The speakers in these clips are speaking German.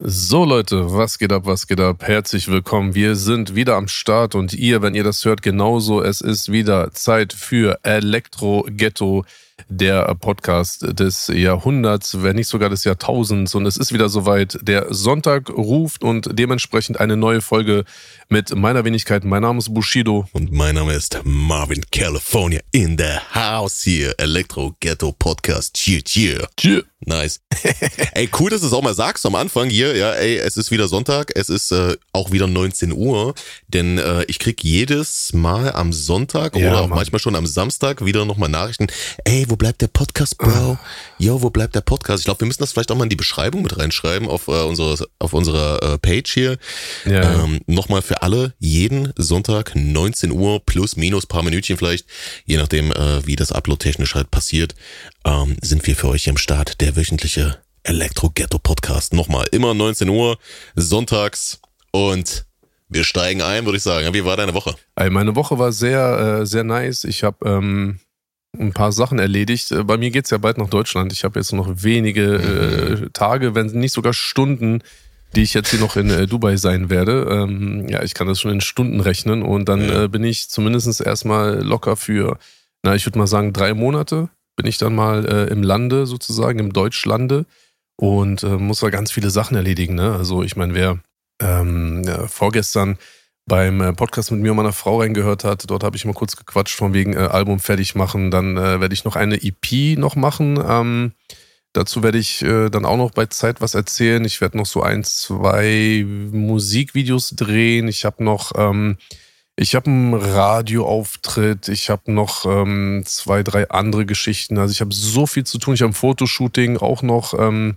So Leute, was geht ab, was geht ab? Herzlich willkommen. Wir sind wieder am Start und ihr, wenn ihr das hört, genauso. Es ist wieder Zeit für Elektro Ghetto, der Podcast des Jahrhunderts, wenn nicht sogar des Jahrtausends. Und es ist wieder soweit. Der Sonntag ruft und dementsprechend eine neue Folge mit meiner Wenigkeit. Mein Name ist Bushido. Und mein Name ist Marvin California in the house hier. Elektro Ghetto Podcast. Cheer, cheer. Cheer. Nice. ey, cool, dass du es auch mal sagst am Anfang hier. Ja, ey, es ist wieder Sonntag. Es ist äh, auch wieder 19 Uhr. Denn äh, ich krieg jedes Mal am Sonntag Ja, oder auch Mann. manchmal schon am Samstag wieder nochmal Nachrichten. Ey, wo bleibt der Podcast, Bro? Yo, wo bleibt der Podcast? Ich glaube, wir müssen das vielleicht auch mal in die Beschreibung mit reinschreiben auf, äh, unsere, auf unserer äh, Page hier. Ja. Ähm, Nochmal für alle, jeden Sonntag 19 Uhr plus minus paar Minütchen vielleicht, je nachdem, äh, wie das Upload technisch halt passiert, ähm, sind wir für euch am Start. Der wöchentliche Elektro-Ghetto-Podcast. Nochmal, immer 19 Uhr, sonntags und wir steigen ein, würde ich sagen. Wie war deine Woche? Ey, meine Woche war sehr, äh, sehr nice. Ich habe ähm, ein paar Sachen erledigt. Äh, Bei mir geht's ja bald nach Deutschland. Ich habe jetzt noch wenige äh, Tage, wenn nicht sogar Stunden, die ich jetzt hier noch in äh, Dubai sein werde. Ähm, ja, ich kann das schon in Stunden rechnen und dann äh, bin ich zumindest erstmal locker für, na, ich würde mal sagen, drei Monate bin ich dann mal äh, im Lande sozusagen, im Deutschlande und äh, muss da ganz viele Sachen erledigen. Ne? Also ich meine, wer ähm, ja, vorgestern beim äh, Podcast mit mir und meiner Frau reingehört hat. Dort habe ich mal kurz gequatscht von wegen äh, Album fertig machen. Dann äh, werde ich noch eine EP noch machen. Ähm, dazu werde ich äh, dann auch noch bei Zeit was erzählen. Ich werde noch so ein, zwei Musikvideos drehen. Ich habe noch, ähm, ich habe einen Radioauftritt. Ich habe noch ähm, zwei, drei andere Geschichten. Also ich habe so viel zu tun. Ich habe ein Fotoshooting auch noch. Ähm,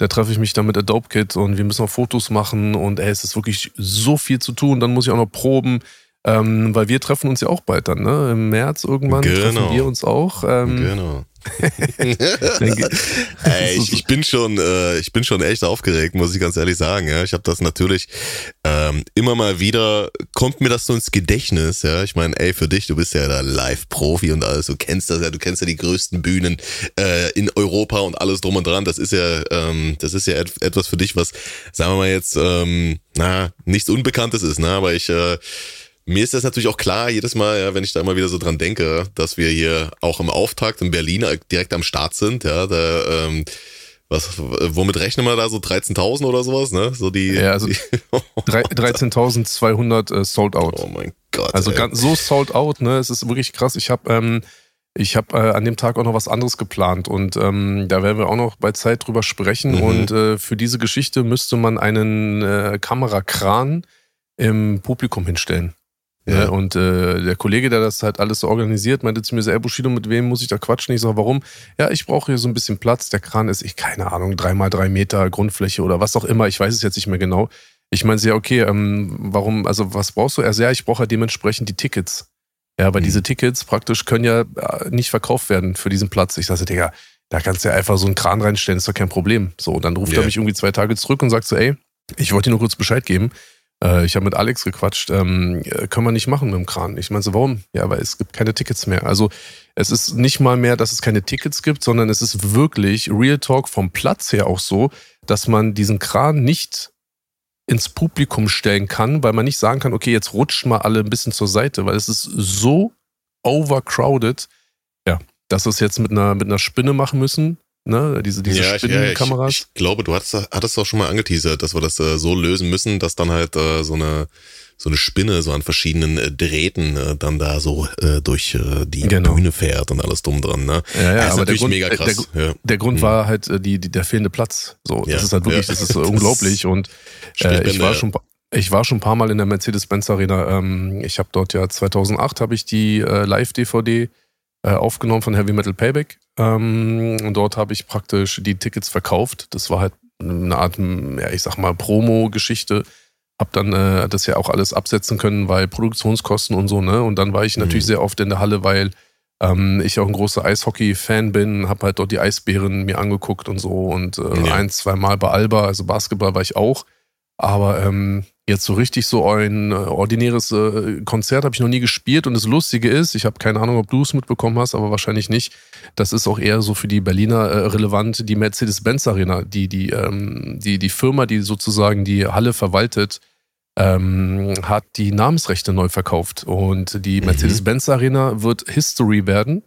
da treffe ich mich dann mit Adobe Kit und wir müssen noch Fotos machen und ey, es ist wirklich so viel zu tun. Dann muss ich auch noch proben, ähm, weil wir treffen uns ja auch bald dann, ne? Im März irgendwann Genau. treffen wir uns auch. Ähm, Genau. Ey, ich, ich bin schon, äh, ich bin schon echt aufgeregt, muss ich ganz ehrlich sagen. Ja, ich habe das natürlich ähm, immer mal wieder kommt mir das so ins Gedächtnis. Ja, ich meine, ey, für dich, du bist ja da Live-Profi und alles, du kennst das ja, du kennst ja die größten Bühnen äh, in Europa und alles drum und dran. Das ist ja, ähm, das ist ja et etwas für dich, was, sagen wir mal jetzt, ähm, na, nichts Unbekanntes ist. Ne, aber ich äh, mir ist das natürlich auch klar, jedes Mal, ja, wenn ich da immer wieder so dran denke, dass wir hier auch im Auftakt in Berlin äh, direkt am Start sind, ja, da, ähm, was, womit rechnen wir da so 13.000 oder sowas, ne? So die, Ja, also die drei- 13.200 äh, sold out. oh mein Gott. Also ganz, so sold out, ne? Es ist wirklich krass. Ich habe ähm, ich hab, äh, an dem Tag auch noch was anderes geplant und ähm, da werden wir auch noch bei Zeit drüber sprechen. Mhm. Und äh, für diese Geschichte müsste man einen äh, Kamerakran im Publikum hinstellen. Ja. Ja. und äh, der Kollege, der das halt alles so organisiert, meinte zu mir so, ey Bushido, mit wem muss ich da quatschen? Ich sage, warum? Ja, ich brauche hier so ein bisschen Platz. Der Kran ist, ich keine Ahnung, drei mal drei Meter Grundfläche oder was auch immer. Ich weiß es jetzt nicht mehr genau. Ich meine, ja, okay, ähm, warum, also was brauchst du? Er sagt, ja, ich brauche halt dementsprechend die Tickets. Ja, weil Mhm. diese Tickets praktisch können ja äh, nicht verkauft werden für diesen Platz. Ich sage, Digga, da kannst du ja einfach so einen Kran reinstellen, ist doch kein Problem. So, und dann ruft Ja. er mich irgendwie zwei Tage zurück und sagt so, ey, ich wollte dir nur kurz Bescheid geben. Äh, ich habe mit Alex gequatscht, ähm, äh, können wir nicht machen mit dem Kran. Ich meine so, warum? Ja, weil es gibt keine Tickets mehr. Also es ist nicht mal mehr, dass es keine Tickets gibt, sondern es ist wirklich Real Talk vom Platz her auch so, dass man diesen Kran nicht ins Publikum stellen kann, weil man nicht sagen kann, okay, jetzt rutscht mal alle ein bisschen zur Seite, weil es ist so overcrowded, ja, dass wir es jetzt mit einer, mit einer Spinne machen müssen, ne, diese, diese ja, ich, ja, ich, Spinnenkameras. ich glaube, du hattest, hattest doch schon mal angeteasert, dass wir das äh, so lösen müssen, dass dann halt äh, so eine so eine Spinne so an verschiedenen äh, Drähten äh, dann da so äh, durch äh, die Genau. Bühne fährt und alles drum dran, ne? Ja, ja, das ist aber der natürlich Grund, mega der- krass. ja. Der Grund Mhm. war halt äh, die, die, der fehlende Platz. So, Ja, das ist halt wirklich, ja. das ist Das unglaublich. Und äh, ich war schon, ich war schon ein paar Mal in der Mercedes-Benz Arena. Ähm, ich habe dort ja 2008 habe ich die äh, Live-DVD äh, aufgenommen von Heavy Metal Payback. Ähm, und dort habe ich praktisch die Tickets verkauft. Das war halt eine Art, ja, ich sag mal, Promo-Geschichte. Hab dann äh, das ja auch alles absetzen können, weil Produktionskosten und so, ne? Und dann war ich natürlich Mhm. sehr oft in der Halle, weil ähm, ich auch ein großer Eishockey-Fan bin, habe halt dort die Eisbären mir angeguckt und so und äh, Ja. ein, zwei Mal bei Alba, also Basketball war ich auch. Aber ähm, jetzt so richtig so ein äh, ordinäres äh, Konzert habe ich noch nie gespielt. Und das Lustige ist, ich habe keine Ahnung, ob du es mitbekommen hast, aber wahrscheinlich nicht. Das ist auch eher so für die Berliner äh, relevant, die Mercedes-Benz Arena, die, die, ähm, die, die Firma, die sozusagen die Halle verwaltet, ähm, hat die Namensrechte neu verkauft. Und die mhm. Mercedes-Benz Arena wird History werden.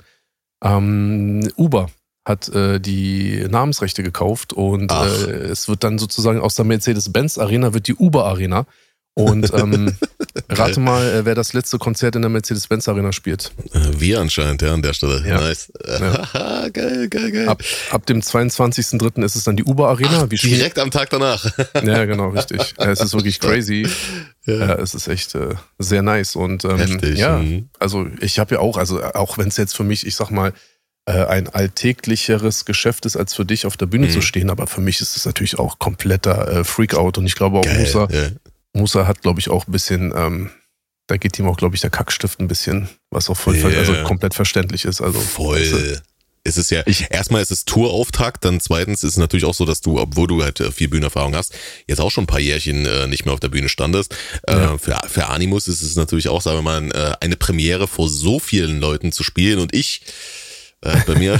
Ähm, Uber hat äh, die Namensrechte gekauft und äh, es wird dann sozusagen aus der Mercedes-Benz Arena wird die Uber Arena. Und ähm, rate mal, äh, wer das letzte Konzert in der Mercedes-Benz Arena spielt. Äh, wir anscheinend, ja, an der Stelle. Ja. Nice. Ja. geil, geil, geil. Ab, ab dem 22.03. ist es dann die Uber Arena. Ach, direkt am Tag danach. ja, genau, richtig. Ja, es ist wirklich crazy. Ja. es ist echt äh, sehr nice. Und ähm, Heftig. ja, mhm. also ich habe ja auch, also auch wenn es jetzt für mich, ich sag mal, ein alltäglicheres Geschäft ist, als für dich auf der Bühne mhm. zu stehen. Aber für mich ist es natürlich auch kompletter äh, Freakout. Und ich glaube auch, Geil, Musa, ja. Musa hat, glaube ich, auch ein bisschen, ähm, da geht ihm auch, glaube ich, der Kackstift ein bisschen, was auch voll, yeah. also komplett verständlich ist. Also, voll. Weißt es ist ja, ich, erstmal ist es Tourauftakt, dann zweitens ist es natürlich auch so, dass du, obwohl du halt äh, viel Bühnenerfahrung hast, jetzt auch schon ein paar Jährchen äh, nicht mehr auf der Bühne standest. Äh, ja. für, für Animus ist es natürlich auch, sagen wir mal, äh, eine Premiere vor so vielen Leuten zu spielen und ich äh, bei mir.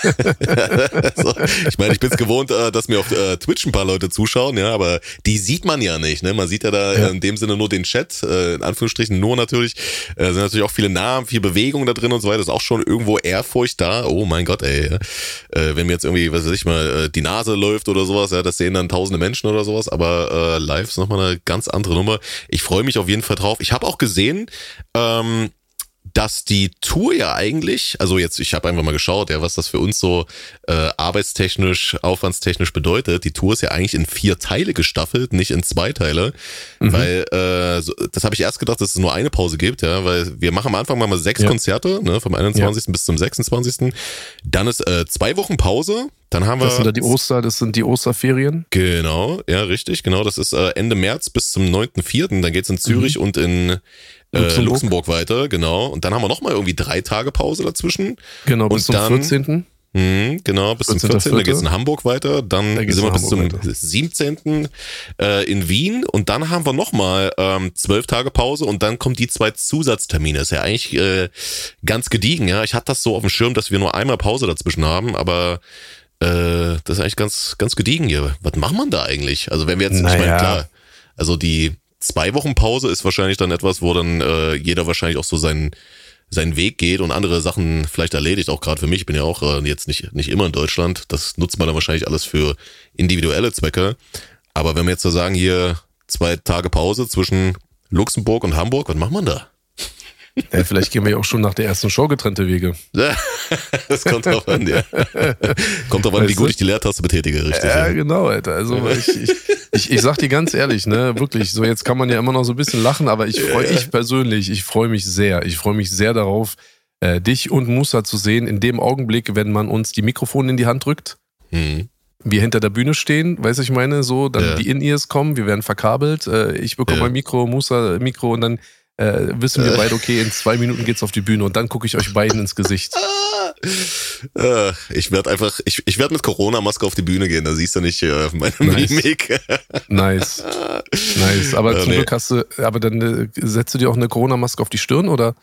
so, ich meine, ich bin es gewohnt, äh, dass mir auf äh, Twitch ein paar Leute zuschauen, ja, aber die sieht man ja nicht. Ne? Man sieht ja da ja. in dem Sinne nur den Chat, äh, in Anführungsstrichen nur natürlich. Äh, sind natürlich auch viele Namen, viel Bewegung da drin und so weiter. Ist auch schon irgendwo Ehrfurcht da. Oh mein Gott, ey. Äh, wenn mir jetzt irgendwie, was weiß ich mal, äh, die Nase läuft oder sowas, ja, das sehen dann tausende Menschen oder sowas, aber äh, live ist nochmal eine ganz andere Nummer. Ich freue mich auf jeden Fall drauf. Ich habe auch gesehen, ähm, dass die Tour ja eigentlich, also jetzt, ich habe einfach mal geschaut, ja, was das für uns so äh, arbeitstechnisch, aufwandstechnisch bedeutet. Die Tour ist ja eigentlich in vier Teile gestaffelt, nicht in zwei Teile, mhm. weil äh, so, das habe ich erst gedacht, dass es nur eine Pause gibt, ja, weil wir machen am Anfang mal sechs ja. Konzerte, ne, vom 21. Ja. bis zum 26. Dann ist äh, zwei Wochen Pause, dann haben wir. Das sind da die Oster, das sind die Osterferien. Genau, ja, richtig, genau. Das ist äh, Ende März bis zum 9.4. Dann geht's in Zürich mhm. und in Luxemburg. Äh, Luxemburg weiter, genau. Und dann haben wir nochmal irgendwie drei Tage Pause dazwischen. Genau, bis und zum dann, 14. Mh, genau, bis 14. zum 14. Dann geht's in Hamburg weiter. Dann sind wir bis zum weiter. 17. Äh, in Wien. Und dann haben wir nochmal ähm, zwölf Tage Pause und dann kommen die zwei Zusatztermine. Ist ja eigentlich äh, ganz gediegen, ja. Ich hatte das so auf dem Schirm, dass wir nur einmal Pause dazwischen haben, aber äh, das ist eigentlich ganz, ganz gediegen hier. Was macht man da eigentlich? Also wenn wir jetzt, naja. ich meine, klar, also die zwei Wochen Pause ist wahrscheinlich dann etwas, wo dann äh, jeder wahrscheinlich auch so seinen seinen Weg geht und andere Sachen vielleicht erledigt, auch gerade für mich, ich bin ja auch äh, jetzt nicht, nicht immer in Deutschland. Das nutzt man dann wahrscheinlich alles für individuelle Zwecke. Aber wenn wir jetzt so sagen, hier zwei Tage Pause zwischen Luxemburg und Hamburg, was macht man da? Ja, vielleicht gehen wir ja auch schon nach der ersten Show getrennte Wege. das kommt drauf an, ja. Kommt drauf an, wie gut ich die Leertaste betätige, richtig. Ja, ja. genau, Alter. Also ich, ich, ich, ich sag dir ganz ehrlich, ne, wirklich, so jetzt kann man ja immer noch so ein bisschen lachen, aber ich freue, ich persönlich, ich freue mich sehr. Ich freue mich sehr darauf, äh, dich und Musa zu sehen, in dem Augenblick, wenn man uns die Mikrofone in die Hand drückt. Mhm wir hinter der Bühne stehen, weiß ich meine, so, dann ja. die In-Ears kommen, wir werden verkabelt, äh, ich bekomme ja. ein Mikro, Musa Mikro und dann äh, wissen wir beide, okay, in zwei Minuten geht's auf die Bühne und dann gucke ich euch beiden ins Gesicht. Äh, ich werde einfach, ich, ich werde mit Corona-Maske auf die Bühne gehen, da siehst du nicht äh, meine nice. Mimik. nice. Nice. Aber äh, zum nee. Glück hast du, aber dann äh, setzt du dir auch eine Corona-Maske auf die Stirn oder?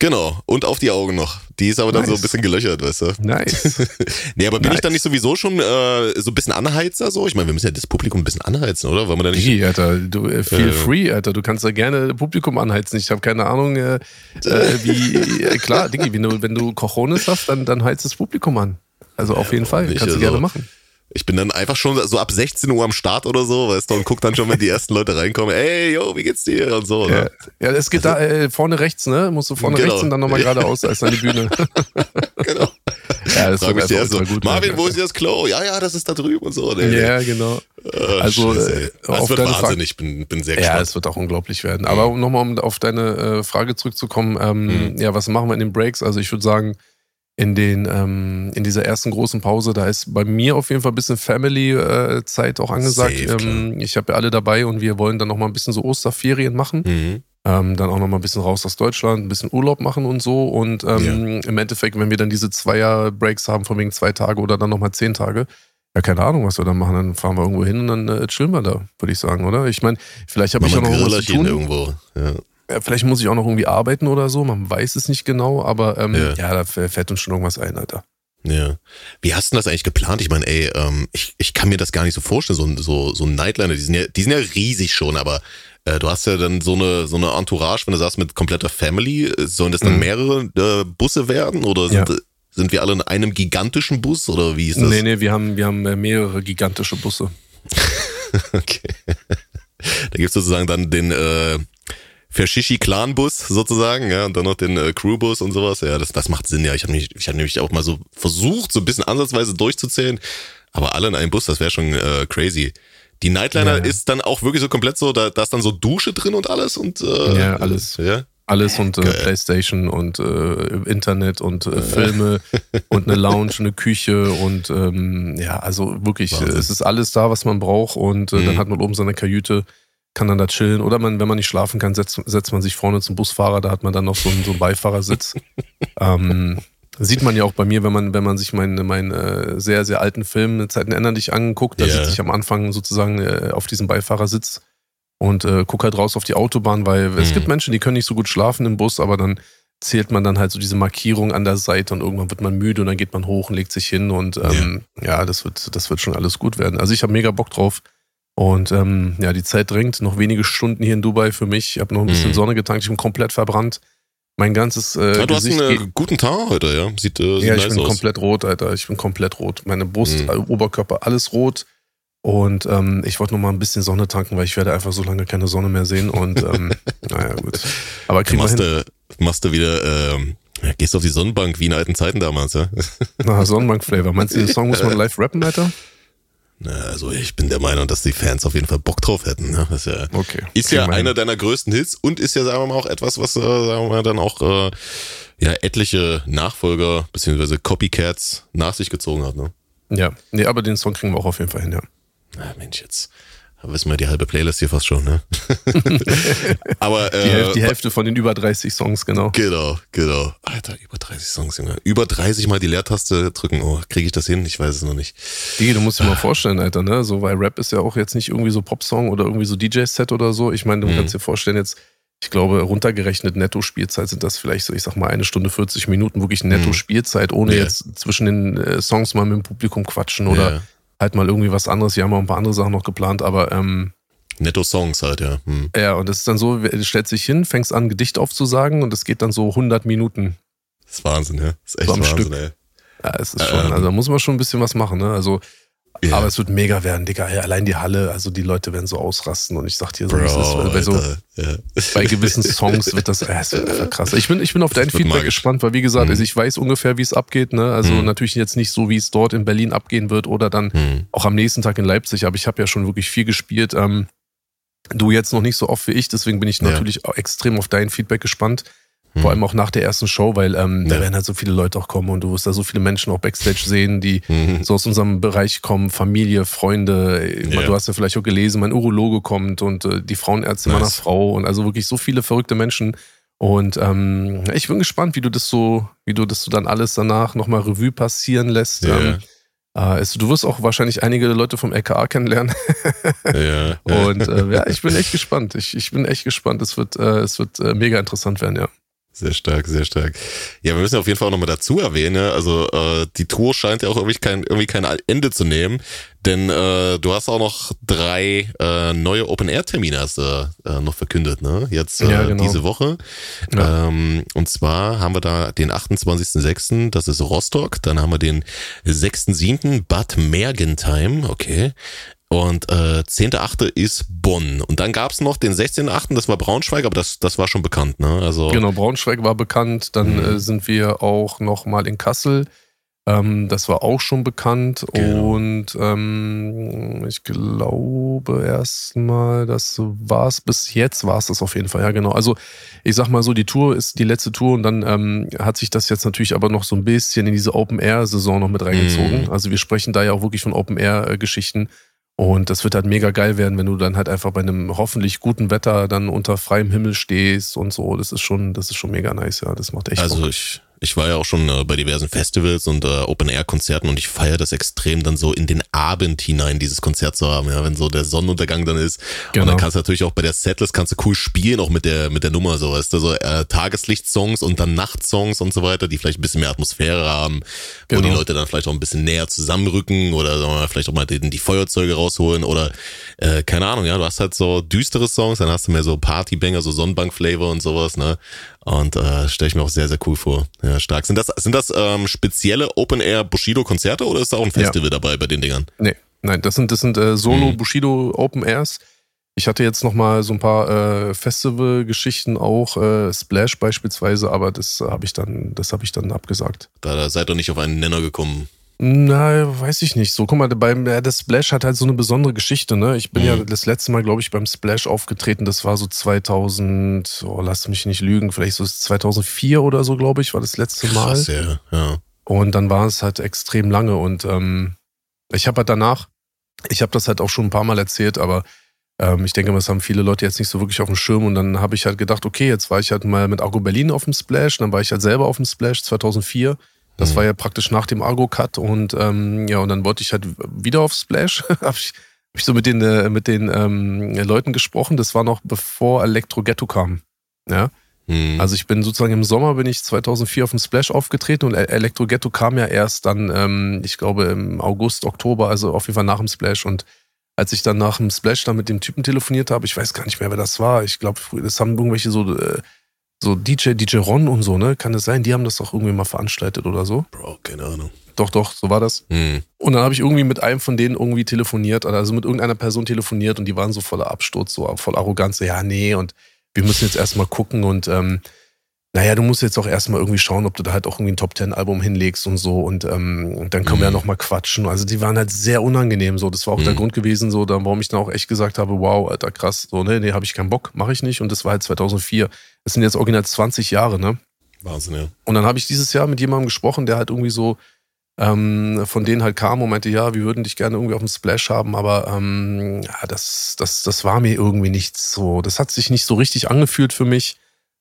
Genau, und auf die Augen noch. Die ist aber dann nice. so ein bisschen gelöchert, weißt du? Nice. nee, aber bin nice. ich dann nicht sowieso schon äh, so ein bisschen Anheizer so? Ich meine, wir müssen ja das Publikum ein bisschen anheizen, oder? Weil man da nicht. Hey, Alter, du äh, feel äh, free, Alter. Du kannst da gerne Publikum anheizen. Ich habe keine Ahnung, äh, äh, wie. Äh, klar, Diggi, wenn du, wenn du Cojones hast, dann, dann heizt das Publikum an. Also auf jeden Fall. Kannst du also, gerne machen. Ich bin dann einfach schon so ab 16 Uhr am Start oder so, weißt du, und guck dann schon, wenn die ersten Leute reinkommen, ey, yo, wie geht's dir? Und so. Ne? Ja, es geht also, da äh, vorne rechts, ne? Musst du vorne genau. rechts und dann nochmal geradeaus, da ist dann die Bühne. genau. Ja, das Frag ich dir so, gut. Marvin, wo ist das Klo? Ja, ja, das ist da drüben und so. Ne? Ja, genau. Oh, also, äh, es wird Wahnsinn, ich bin, bin sehr gespannt. Ja, es wird auch unglaublich werden. Aber um nochmal um auf deine äh, Frage zurückzukommen, ähm, mhm. ja, was machen wir in den Breaks? Also ich würde sagen, in den ähm, in dieser ersten großen Pause, da ist bei mir auf jeden Fall ein bisschen Family-Zeit äh, auch angesagt. Safe, ähm, ich habe ja alle dabei und wir wollen dann noch mal ein bisschen so Osterferien machen. Mhm. Ähm, dann auch noch mal ein bisschen raus aus Deutschland, ein bisschen Urlaub machen und so. Und ähm, ja. im Endeffekt, wenn wir dann diese Zweier-Breaks haben, von wegen zwei Tage oder dann noch mal zehn Tage, ja, keine Ahnung, was wir da machen. Dann fahren wir irgendwo hin und dann äh, chillen wir da, würde ich sagen, oder? Ich meine, vielleicht habe ich auch noch was zu tun. irgendwo. Ja. Vielleicht muss ich auch noch irgendwie arbeiten oder so, man weiß es nicht genau, aber ähm, ja. ja, da fällt uns schon irgendwas ein, Alter. Ja. Wie hast du das eigentlich geplant? Ich meine, ey, ähm, ich, ich kann mir das gar nicht so vorstellen, so, so, so ein Nightliner, die sind ja, die sind ja riesig schon, aber äh, du hast ja dann so eine, so eine Entourage, wenn du sagst, mit kompletter Family, sollen das dann mhm. mehrere äh, Busse werden oder sind, ja. sind wir alle in einem gigantischen Bus oder wie ist das? Nee, nee, wir haben, wir haben äh, mehrere gigantische Busse. okay. Da gibt's sozusagen dann den, äh, Verschishi-Clan-Bus sozusagen, ja, und dann noch den äh, Crew-Bus und sowas. Ja, das, das macht Sinn, ja. Ich habe mich, ich habe nämlich auch mal so versucht, so ein bisschen ansatzweise durchzuzählen, aber alle in einem Bus, das wäre schon äh, crazy. Die Nightliner ja, ja. ist dann auch wirklich so komplett so, da, da ist dann so Dusche drin und alles und äh, ja, alles. Ja. Alles und äh, Playstation und äh, Internet und äh, Filme und eine Lounge, eine Küche und ähm, ja, also wirklich, Wahnsinn. es ist alles da, was man braucht und äh, mhm. dann hat man oben seine Kajüte kann dann da chillen. Oder man, wenn man nicht schlafen kann, setzt, setzt man sich vorne zum Busfahrer, da hat man dann noch so einen, so einen Beifahrersitz. ähm, sieht man ja auch bei mir, wenn man, wenn man sich meinen mein, äh, sehr, sehr alten Film Zeiten ändern dich anguckt, da yeah. sitze ich am Anfang sozusagen äh, auf diesem Beifahrersitz und äh, gucke halt raus auf die Autobahn, weil mhm. es gibt Menschen, die können nicht so gut schlafen im Bus, aber dann zählt man dann halt so diese Markierung an der Seite und irgendwann wird man müde und dann geht man hoch und legt sich hin und ähm, ja. ja, das wird, das wird schon alles gut werden. Also ich habe mega Bock drauf. Und ähm, ja, die Zeit drängt. Noch wenige Stunden hier in Dubai für mich. Ich habe noch ein bisschen mhm. Sonne getankt. Ich bin komplett verbrannt. Mein ganzes äh, ja, Du Gesicht hast einen äh, guten Tag heute, ja? Sieht, äh, sieht Ja, ich nice bin aus. komplett rot, Alter. Ich bin komplett rot. Meine Brust, mhm. Oberkörper, alles rot. Und ähm, ich wollte noch mal ein bisschen Sonne tanken, weil ich werde einfach so lange keine Sonne mehr sehen. Und ähm, naja, gut. Aber kriegen wir hin. Du, machst du wieder... Ähm ja, gehst auf die Sonnenbank wie in alten Zeiten damals, ja? Na, Sonnenbank-Flavor. Meinst du, den Song muss man live rappen, Alter? Also ich bin der Meinung, dass die Fans auf jeden Fall Bock drauf hätten. Ne? Das ist ja, okay. ist ja einer deiner größten Hits und ist ja, sagen wir mal, auch etwas, was, äh, sagen wir mal, dann auch äh, ja, etliche Nachfolger bzw. Copycats nach sich gezogen hat. Ne? Ja, nee, aber den Song kriegen wir auch auf jeden Fall hin, ja. Na Mensch, jetzt wissen wir die halbe Playlist hier fast schon, ne? Aber äh, die, Hälfte, die Hälfte von den über 30 Songs, genau. Genau, genau. Alter, über 30 Songs, Junge. Über 30 mal die Leertaste drücken. Oh, kriege ich das hin? Ich weiß es noch nicht. Digi, du musst dir mal vorstellen, Alter, ne? So, weil Rap ist ja auch jetzt nicht irgendwie so Popsong oder irgendwie so DJ-Set oder so. Ich meine, du mhm. kannst dir vorstellen, jetzt, ich glaube, runtergerechnet Netto-Spielzeit sind das vielleicht so, ich sag mal, eine Stunde 40 Minuten, wirklich Netto-Spielzeit, ohne yeah. jetzt zwischen den äh, Songs mal mit dem Publikum quatschen oder yeah halt mal irgendwie was anderes. Wir haben auch ein paar andere Sachen noch geplant, aber ähm, Netto Songs halt, ja. Hm. Ja, und es ist dann so, du stellst dich hin, fängst an, Gedicht aufzusagen und es geht dann so 100 Minuten. Das ist Wahnsinn, ja. Das ist echt so Wahnsinn, Stück. ey. Ja, es ist schon, ähm, also da muss man schon ein bisschen was machen, ne? Also Yeah. Aber es wird mega werden, Digga. Allein die Halle, also die Leute werden so ausrasten und ich sag dir so, Bro, ist, bei, so yeah. bei gewissen Songs wird das, äh, es wird einfach krass. Ich bin, ich bin auf dein Feedback magisch. gespannt, weil wie gesagt, mhm. also ich weiß ungefähr, wie es abgeht. Ne? Also mhm. natürlich jetzt nicht so, wie es dort in Berlin abgehen wird oder dann mhm. auch am nächsten Tag in Leipzig, aber ich habe ja schon wirklich viel gespielt. Ähm, du jetzt noch nicht so oft wie ich, deswegen bin ich ja. natürlich auch extrem auf dein Feedback gespannt. Vor mhm. allem auch nach der ersten Show, weil ähm, ja. da werden halt so viele Leute auch kommen und du wirst da so viele Menschen auch Backstage sehen, die mhm. so aus unserem Bereich kommen, Familie, Freunde. Ja. Du hast ja vielleicht auch gelesen, mein Urologe kommt und äh, die Frauenärztin nice. meiner Frau und also wirklich so viele verrückte Menschen. Und ähm, ich bin gespannt, wie du das so, wie du das so dann alles danach nochmal Revue passieren lässt. Ja. Ähm, äh, du wirst auch wahrscheinlich einige Leute vom LKA kennenlernen. ja. Und äh, ja, ich bin echt gespannt. Ich, ich bin echt gespannt. Es wird, äh, es wird äh, mega interessant werden, ja. Sehr stark, sehr stark. Ja, wir müssen auf jeden Fall auch nochmal dazu erwähnen, also äh, die Tour scheint ja auch irgendwie kein, irgendwie kein Ende zu nehmen, denn äh, du hast auch noch drei äh, neue Open-Air-Termine hast du äh, noch verkündet, ne? Jetzt äh, ja, genau. diese Woche. Ja. Ähm, und zwar haben wir da den 28.06., das ist Rostock, dann haben wir den 6.07. Bad Mergentheim, okay. Und äh, 10.8. ist Bonn. Und dann gab's noch den 16.8., das war Braunschweig, aber das, das war schon bekannt, ne? Also genau, Braunschweig war bekannt. Dann mhm. äh, sind wir auch noch mal in Kassel. Ähm, das war auch schon bekannt. Genau. Und ähm, ich glaube erstmal, das war's bis jetzt, war's das auf jeden Fall. Ja, genau. Also ich sag mal so, die Tour ist die letzte Tour und dann ähm, hat sich das jetzt natürlich aber noch so ein bisschen in diese Open-Air-Saison noch mit reingezogen. Mhm. Also wir sprechen da ja auch wirklich von Open-Air-Geschichten. Und das wird halt mega geil werden, wenn du dann halt einfach bei einem hoffentlich guten Wetter dann unter freiem Himmel stehst und so. Das ist schon, das ist schon mega nice, ja. Das macht echt Also Bock. ich, Ich war ja auch schon äh, bei diversen Festivals und äh, Open-Air-Konzerten und ich feiere das extrem, dann so in den Abend hinein dieses Konzert zu haben, ja, wenn so der Sonnenuntergang dann ist. Genau. Und dann genau. kannst du natürlich auch bei der Setlist kannst du cool spielen, auch mit der, mit der Nummer, so, weißt du, so äh, Tageslicht-Songs und dann Nachtsongs und so weiter, die vielleicht ein bisschen mehr Atmosphäre haben, genau. wo die Leute dann vielleicht auch ein bisschen näher zusammenrücken oder mal, vielleicht auch mal die, die Feuerzeuge rausholen oder äh, keine Ahnung, ja, du hast halt so düstere Songs, dann hast du mehr so Partybanger, so Sonnenbank-Flavor und sowas, ne? Und äh, stelle ich mir auch sehr, sehr cool vor. Ja, stark. Sind das, sind das ähm, spezielle Open-Air Bushido-Konzerte oder ist da auch ein Festival ja. dabei bei den Dingern? Nee, nein, das sind, das sind äh, Solo mhm. Bushido Open Airs. Ich hatte jetzt noch mal so ein paar äh, Festival-Geschichten auch, äh, Splash beispielsweise, aber das habe ich dann, das habe ich dann abgesagt. Da, da seid ihr nicht auf einen Nenner gekommen. Na, weiß ich nicht. So, guck mal, beim ja, der Splash hat halt so eine besondere Geschichte, ne? Ich bin mhm. ja das letzte Mal, glaube ich, beim Splash aufgetreten. Das war so 2000, oh, lass mich nicht lügen, vielleicht so 2004 oder so, glaube ich, war das letzte Mal. Krass, ja, ja. Und dann war es halt extrem lange und ähm, ich habe halt danach, ich habe das halt auch schon ein paar Mal erzählt, aber ähm, ich denke, das haben viele Leute jetzt nicht so wirklich auf dem Schirm und dann habe ich halt gedacht, okay, jetzt war ich halt mal mit Argo Berlin auf dem Splash, dann war ich halt selber auf dem Splash 2004 das mhm. war ja praktisch nach dem Argo-Cut und ähm, ja, und dann wollte ich halt wieder auf Splash. habe ich, hab ich so mit den, äh, mit den ähm, Leuten gesprochen. Das war noch bevor Electro Ghetto kam. Ja. Mhm. Also ich bin sozusagen im Sommer bin ich 2004 auf dem Splash aufgetreten und Electro Ghetto kam ja erst dann, ähm, ich glaube im August, Oktober, also auf jeden Fall nach dem Splash und als ich dann nach dem Splash dann mit dem Typen telefoniert habe, ich weiß gar nicht mehr, wer das war. Ich glaube, das haben irgendwelche so äh, so DJ, DJ Ron und so, ne? Kann es sein? Die haben das doch irgendwie mal veranstaltet oder so? Bro, keine Ahnung. Doch, doch, so war das. Hm. Und dann habe ich irgendwie mit einem von denen irgendwie telefoniert, also mit irgendeiner Person telefoniert und die waren so voller Absturz, so voll Arroganz, so, ja, nee, und wir müssen jetzt erstmal gucken und ähm, naja, du musst jetzt auch erstmal irgendwie schauen, ob du da halt auch irgendwie ein Top Ten Album hinlegst und so und, ähm, und dann können mhm. wir ja mhm. nochmal quatschen. Also die waren halt sehr unangenehm so. Das war auch mhm. der Grund gewesen, so, da, warum ich dann auch echt gesagt habe, wow, Alter, krass, so, ne, nee, habe ich keinen Bock, mache ich nicht. Und das war halt 2004. Das sind jetzt original 20 Jahre, ne? Wahnsinn, ja. Und dann habe ich dieses Jahr mit jemandem gesprochen, der halt irgendwie so ähm, von denen halt kam und meinte, ja, wir würden dich gerne irgendwie auf dem Splash haben, aber ähm, ja, das, das, das war mir irgendwie nicht so. Das hat sich nicht so richtig angefühlt für mich.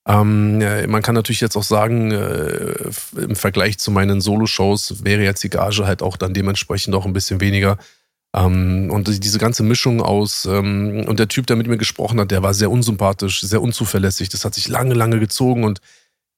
Ähm, man kann natürlich jetzt auch sagen, äh, im Vergleich zu meinen Solo-Shows wäre jetzt die Gage halt auch dann dementsprechend auch ein bisschen weniger. Ähm, und diese ganze Mischung aus, ähm, und der Typ, der mit mir gesprochen hat, der war sehr unsympathisch, sehr unzuverlässig. Das hat sich lange, lange gezogen und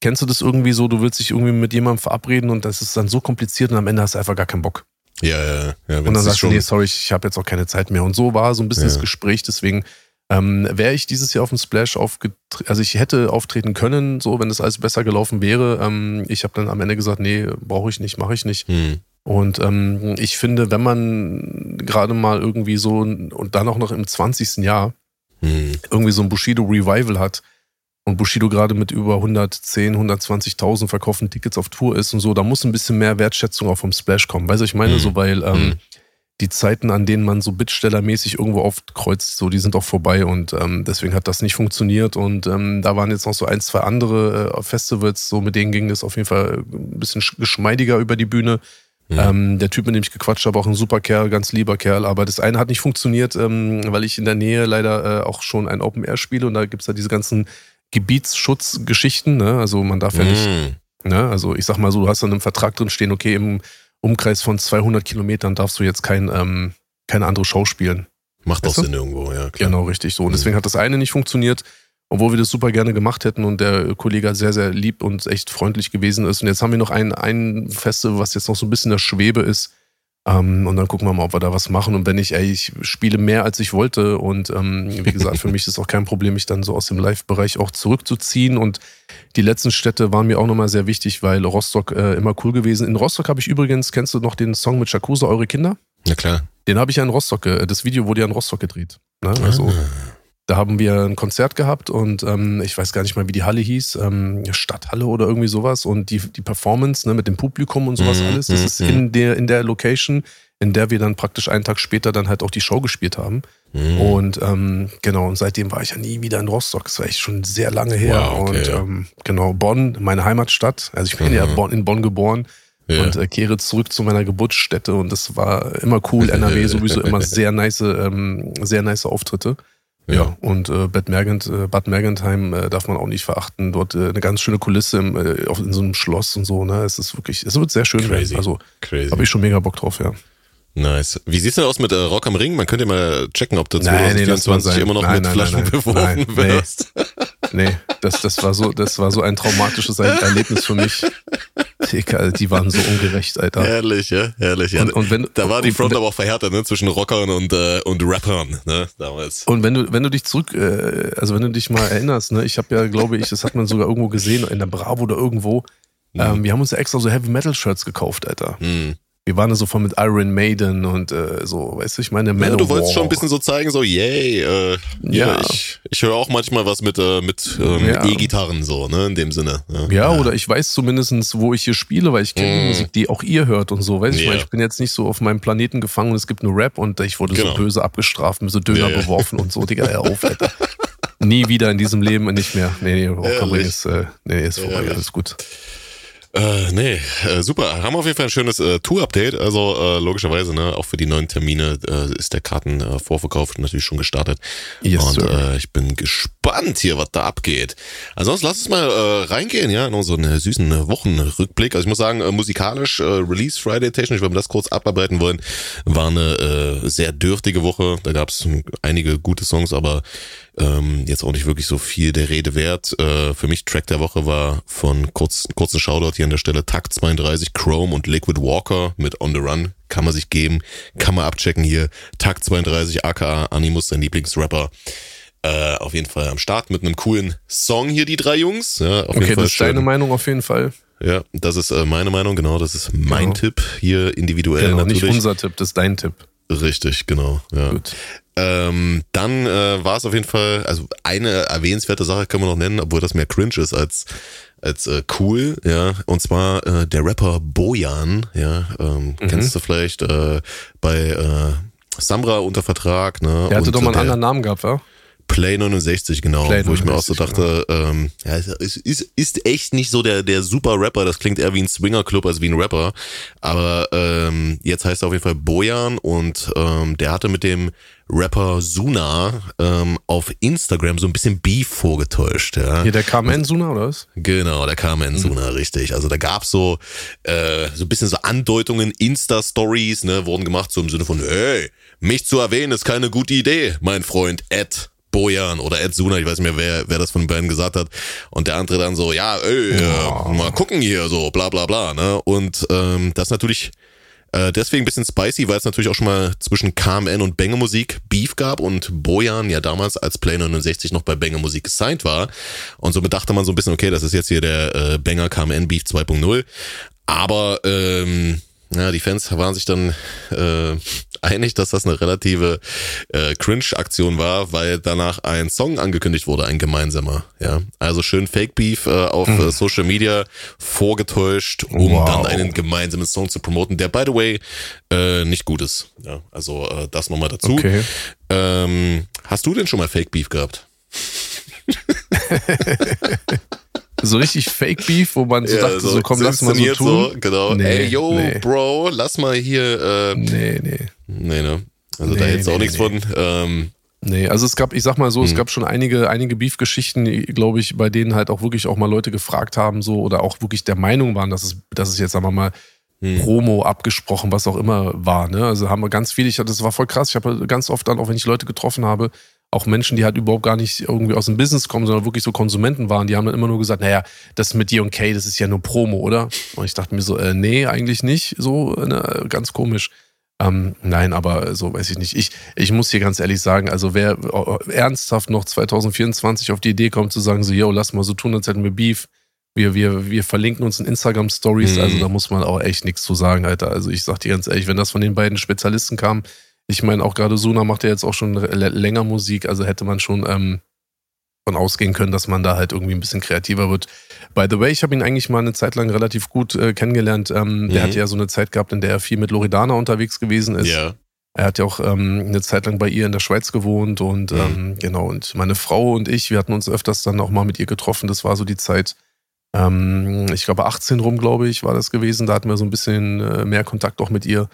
kennst du das irgendwie so, du willst dich irgendwie mit jemandem verabreden und das ist dann so kompliziert und am Ende hast du einfach gar keinen Bock. Ja, ja, ja. Und dann sagst du, nee, sorry, ich habe jetzt auch keine Zeit mehr. Und so war so ein bisschen ja. das Gespräch, deswegen ähm, Wäre ich dieses Jahr auf dem Splash aufgetreten, also ich hätte auftreten können, so wenn das alles besser gelaufen wäre. Ähm, ich habe dann am Ende gesagt, nee, brauche ich nicht, mache ich nicht. Hm. Und ähm, ich finde, wenn man gerade mal irgendwie so und dann auch noch im 20. Jahr hm. irgendwie so ein Bushido Revival hat und Bushido gerade mit über 110, 120.000 verkauften Tickets auf Tour ist und so, da muss ein bisschen mehr Wertschätzung auch vom Splash kommen. Weißt du, ich meine, hm. so weil ähm, hm die Zeiten, an denen man so Bittstellermäßig irgendwo aufkreuzt, so, die sind auch vorbei und ähm, deswegen hat das nicht funktioniert. Und ähm, da waren jetzt noch so ein, zwei andere äh, Festivals, so mit denen ging es auf jeden Fall ein bisschen geschmeidiger über die Bühne. Ja. Ähm, der Typ, mit dem ich gequatscht habe, auch ein super Kerl, ganz lieber Kerl, aber das eine hat nicht funktioniert, ähm, weil ich in der Nähe leider äh, auch schon ein Open Air spiele und da gibt's ja diese ganzen Gebietsschutzgeschichten, ne? Also man darf ja nicht, mm. ne? Also ich sag mal so, du hast dann im Vertrag drin stehen, okay, im Umkreis von 200 Kilometern darfst du jetzt kein, ähm, keine andere Show spielen. Macht doch Sinn irgendwo, ja. Klar. Genau, richtig so. Und deswegen hat das eine nicht funktioniert, obwohl wir das super gerne gemacht hätten und der Kollege sehr, sehr lieb und echt freundlich gewesen ist. Und jetzt haben wir noch ein, ein Festival, was jetzt noch so ein bisschen in der Schwebe ist. Ähm, und dann gucken wir mal, ob wir da was machen. Und wenn ich, ey, ich spiele mehr als ich wollte. Und ähm, wie gesagt, für mich ist auch kein Problem, mich dann so aus dem Live-Bereich auch zurückzuziehen. Und die letzten Städte waren mir auch nochmal sehr wichtig, weil Rostock äh, immer cool gewesen. In Rostock habe ich übrigens, kennst du noch den Song mit Shakusa, Eure Kinder? Na klar. Den habe ich ja in Rostock, äh, das Video wurde ja in Rostock gedreht. Ne? Also. Ah. Da haben wir ein Konzert gehabt und ähm, ich weiß gar nicht mal, wie die Halle hieß, ähm, Stadthalle oder irgendwie sowas. Und die, die Performance ne, mit dem Publikum und sowas mhm, alles, das mhm, ist in mhm. der, in der Location, in der wir dann praktisch einen Tag später dann halt auch die Show gespielt haben. Mhm. Und ähm, genau, und seitdem war ich ja nie wieder in Rostock. Das war echt schon sehr lange her. Wow, okay, und ähm, genau, Bonn, meine Heimatstadt. Also ich bin mhm. ja Bonn, in Bonn geboren. Ja. und äh, kehre zurück zu meiner Geburtsstätte und das war immer cool. NRW sowieso immer sehr nice, ähm, sehr nice Auftritte. Ja, und äh, Bad, Mergent, äh, Bad Mergentheim äh, darf man auch nicht verachten. Dort äh, eine ganz schöne Kulisse im, äh, auf, in so einem Schloss und so. Ne? Es ist wirklich, es wird sehr schön Crazy. werden. Also Crazy. habe ich schon mega Bock drauf, ja. Nice. Wie sieht's denn aus mit äh, Rock am Ring? Man könnte ja mal checken, ob du Nein, nee, das 2024 war sein- immer noch nein, mit nein, Flaschen beworfen wirst. Nee, das, das, war so, das war so ein traumatisches Er- Erlebnis für mich. Digga, die waren so ungerecht, Alter. Herrlich, ja, herrlich. Ja. Und- und wenn- da war die Front und- aber auch verhärtet, ne? Zwischen Rockern und, äh, und Rappern, ne? Damals. Und wenn du, wenn du dich zurück, äh, also wenn du dich mal erinnerst, ne, ich habe ja, glaube ich, das hat man sogar irgendwo gesehen, in der Bravo oder irgendwo, ähm, wir haben uns ja extra so Heavy Metal Shirts gekauft, Alter. Hm. Wir waren da so von mit Iron Maiden und äh, so, weißt du, ich meine, Ja, Manowar. du wolltest schon ein bisschen so zeigen, so, yay, äh, ja, Ja. ich, ich höre auch manchmal was mit, äh, mit ähm, Ja. E-Gitarren, so, ne? In dem Sinne. Ja, Ja, oder ich weiß zumindest, wo ich hier spiele, weil ich kenne die Mm. Musik, die auch ihr hört und so. Weißt du, ich, Ja. meine, ich bin jetzt nicht so auf meinem Planeten gefangen und es gibt nur Rap und ich wurde Genau. so böse abgestraft, mir so Döner Ja, ja. beworfen und so, Digga, hör auf, Alter. Nie wieder in diesem Leben nicht mehr. Nee, nee, Rock am Ring Ehrlich? ist, äh, nee, ist vorbei, alles gut. Äh, nee, äh, super. Haben wir auf jeden Fall ein schönes äh, Tour-Update. Also äh, logischerweise, ne, auch für die neuen Termine äh, ist der Kartenvorverkauf natürlich schon gestartet. Yes, Und sir. äh, ich bin gespannt hier, was da abgeht. Ansonsten lass uns mal äh, reingehen, ja, in unseren äh, süßen äh, Wochenrückblick. Also ich muss sagen, äh, musikalisch, äh, Release Friday technisch, wenn wir das kurz abarbeiten wollen, war eine äh, sehr dürftige Woche. Da gab es einige gute Songs, aber ähm, jetzt auch nicht wirklich so viel der Rede wert. Äh, für mich Track der Woche war von kurz, kurzen Shoutout hier an der Stelle Takt 32, Chrome und Liquid Walker mit On the Run. Kann man sich geben, kann man abchecken hier. Takt 32, aka Animus, sein Lieblingsrapper. Äh, auf jeden Fall am Start mit einem coolen Song hier, die drei Jungs. Ja, auf Okay, jeden Fall das ist deine schön. Meinung auf jeden Fall. Ja, das ist äh, meine Meinung, genau. Das ist mein Genau. Tipp hier individuell Genau, natürlich. nicht unser Tipp, das ist dein Tipp. Richtig, genau. Ja. Gut. Ähm, dann äh, war es auf jeden Fall, also eine erwähnenswerte Sache können wir noch nennen, obwohl das mehr cringe ist als als äh, cool, ja. Und zwar äh, der Rapper Bojan, ja, ähm, Mhm. kennst du vielleicht äh, bei äh, Samra unter Vertrag, ne? Der hatte Und, doch mal einen der anderen Namen gehabt, wa? Play 69, genau, Play wo ich mir auch so 69, dachte, ähm, ja, ist, ist, ist echt nicht so der, der super Rapper, das klingt eher wie ein Swingerclub als wie ein Rapper, aber ähm, jetzt heißt er auf jeden Fall Bojan und ähm, der hatte mit dem Rapper Suna ähm, auf Instagram so ein bisschen Beef vorgetäuscht, ja. Hier der KMN Suna, oder was? Genau, der kam in Suna, richtig. Also da gab's so äh, so ein bisschen so Andeutungen, Insta-Stories, ne, wurden gemacht so im Sinne von, hey, mich zu erwähnen ist keine gute Idee, mein Freund Ed Bojan oder Ed Suna, ich weiß nicht mehr, wer, wer das von den beiden gesagt hat. Und der andere dann so, ja, ey, äh, mal gucken hier, so, bla bla bla, ne? Und ähm, das natürlich äh, deswegen ein bisschen spicy, weil es natürlich auch schon mal zwischen KMN und Bänge Musik Beef gab und Bojan ja damals als Play 69 noch bei Bänge Musik gesigned war. Und somit dachte man so ein bisschen, okay, das ist jetzt hier der äh, Banger KMN Beef 2.0. Aber ähm, ja, die Fans waren sich dann äh, einig, dass das eine relative äh, Cringe-Aktion war, weil danach ein Song angekündigt wurde, ein gemeinsamer. Ja, also schön Fake Beef äh, auf äh, Social Media vorgetäuscht, um Wow. dann einen gemeinsamen Song zu promoten, der by the way äh, nicht gut ist. Ja, also äh, das nochmal dazu. Okay. Ähm, hast du denn schon mal Fake Beef gehabt? So richtig Fake Beef, wo man so dachte, so, komm, lass mal so tun. genau. Nee, Ey, yo, nee. Bro, lass mal hier. Äh, Nee, nee. nee, ne? Also da Nee, jetzt auch nee, nichts nee. von. Ähm, Nee, also es gab, ich sag mal so, Mhm. es gab schon einige, einige Beef-Geschichten, glaube ich, bei denen halt auch wirklich auch mal Leute gefragt haben, so, oder auch wirklich der Meinung waren, dass es, dass es jetzt, sagen wir mal, hm. Promo abgesprochen, was auch immer war. Ne? Also haben wir ganz viel, ich, das war voll krass. Ich habe ganz oft dann, auch wenn ich Leute getroffen habe, auch Menschen, die halt überhaupt gar nicht irgendwie aus dem Business kommen, sondern wirklich so Konsumenten waren, die haben dann immer nur gesagt, naja, das mit dir und Kay, das ist ja nur Promo, oder? Und ich dachte mir so, äh, nee, eigentlich nicht. So, ne, ganz komisch. Ähm, nein, aber so weiß ich nicht. Ich, ich muss hier ganz ehrlich sagen, also wer äh, ernsthaft noch 2024 auf die Idee kommt zu sagen, so, yo, lass mal so tun, als hätten wir Beef. Wir, wir, wir verlinken uns in Instagram-Stories, Mhm. also da muss man auch echt nichts zu sagen, Alter. Also ich sag dir ganz ehrlich, wenn das von den beiden Spezialisten kam, ich meine, auch gerade Suna macht ja jetzt auch schon länger Musik, also hätte man schon ähm, von ausgehen können, dass man da halt irgendwie ein bisschen kreativer wird. By the way, ich habe ihn eigentlich mal eine Zeit lang relativ gut äh, kennengelernt. Ähm, Der Mhm. hatte ja so eine Zeit gehabt, in der er viel mit Loredana unterwegs gewesen ist. ja. Er hat ja auch ähm, eine Zeit lang bei ihr in der Schweiz gewohnt und Mhm. ähm, genau, und meine Frau und ich, wir hatten uns öfters dann auch mal mit ihr getroffen. Das war so die Zeit, ähm, ich glaube 18 rum, glaube ich, war das gewesen. Da hatten wir so ein bisschen äh, mehr Kontakt auch mit ihr.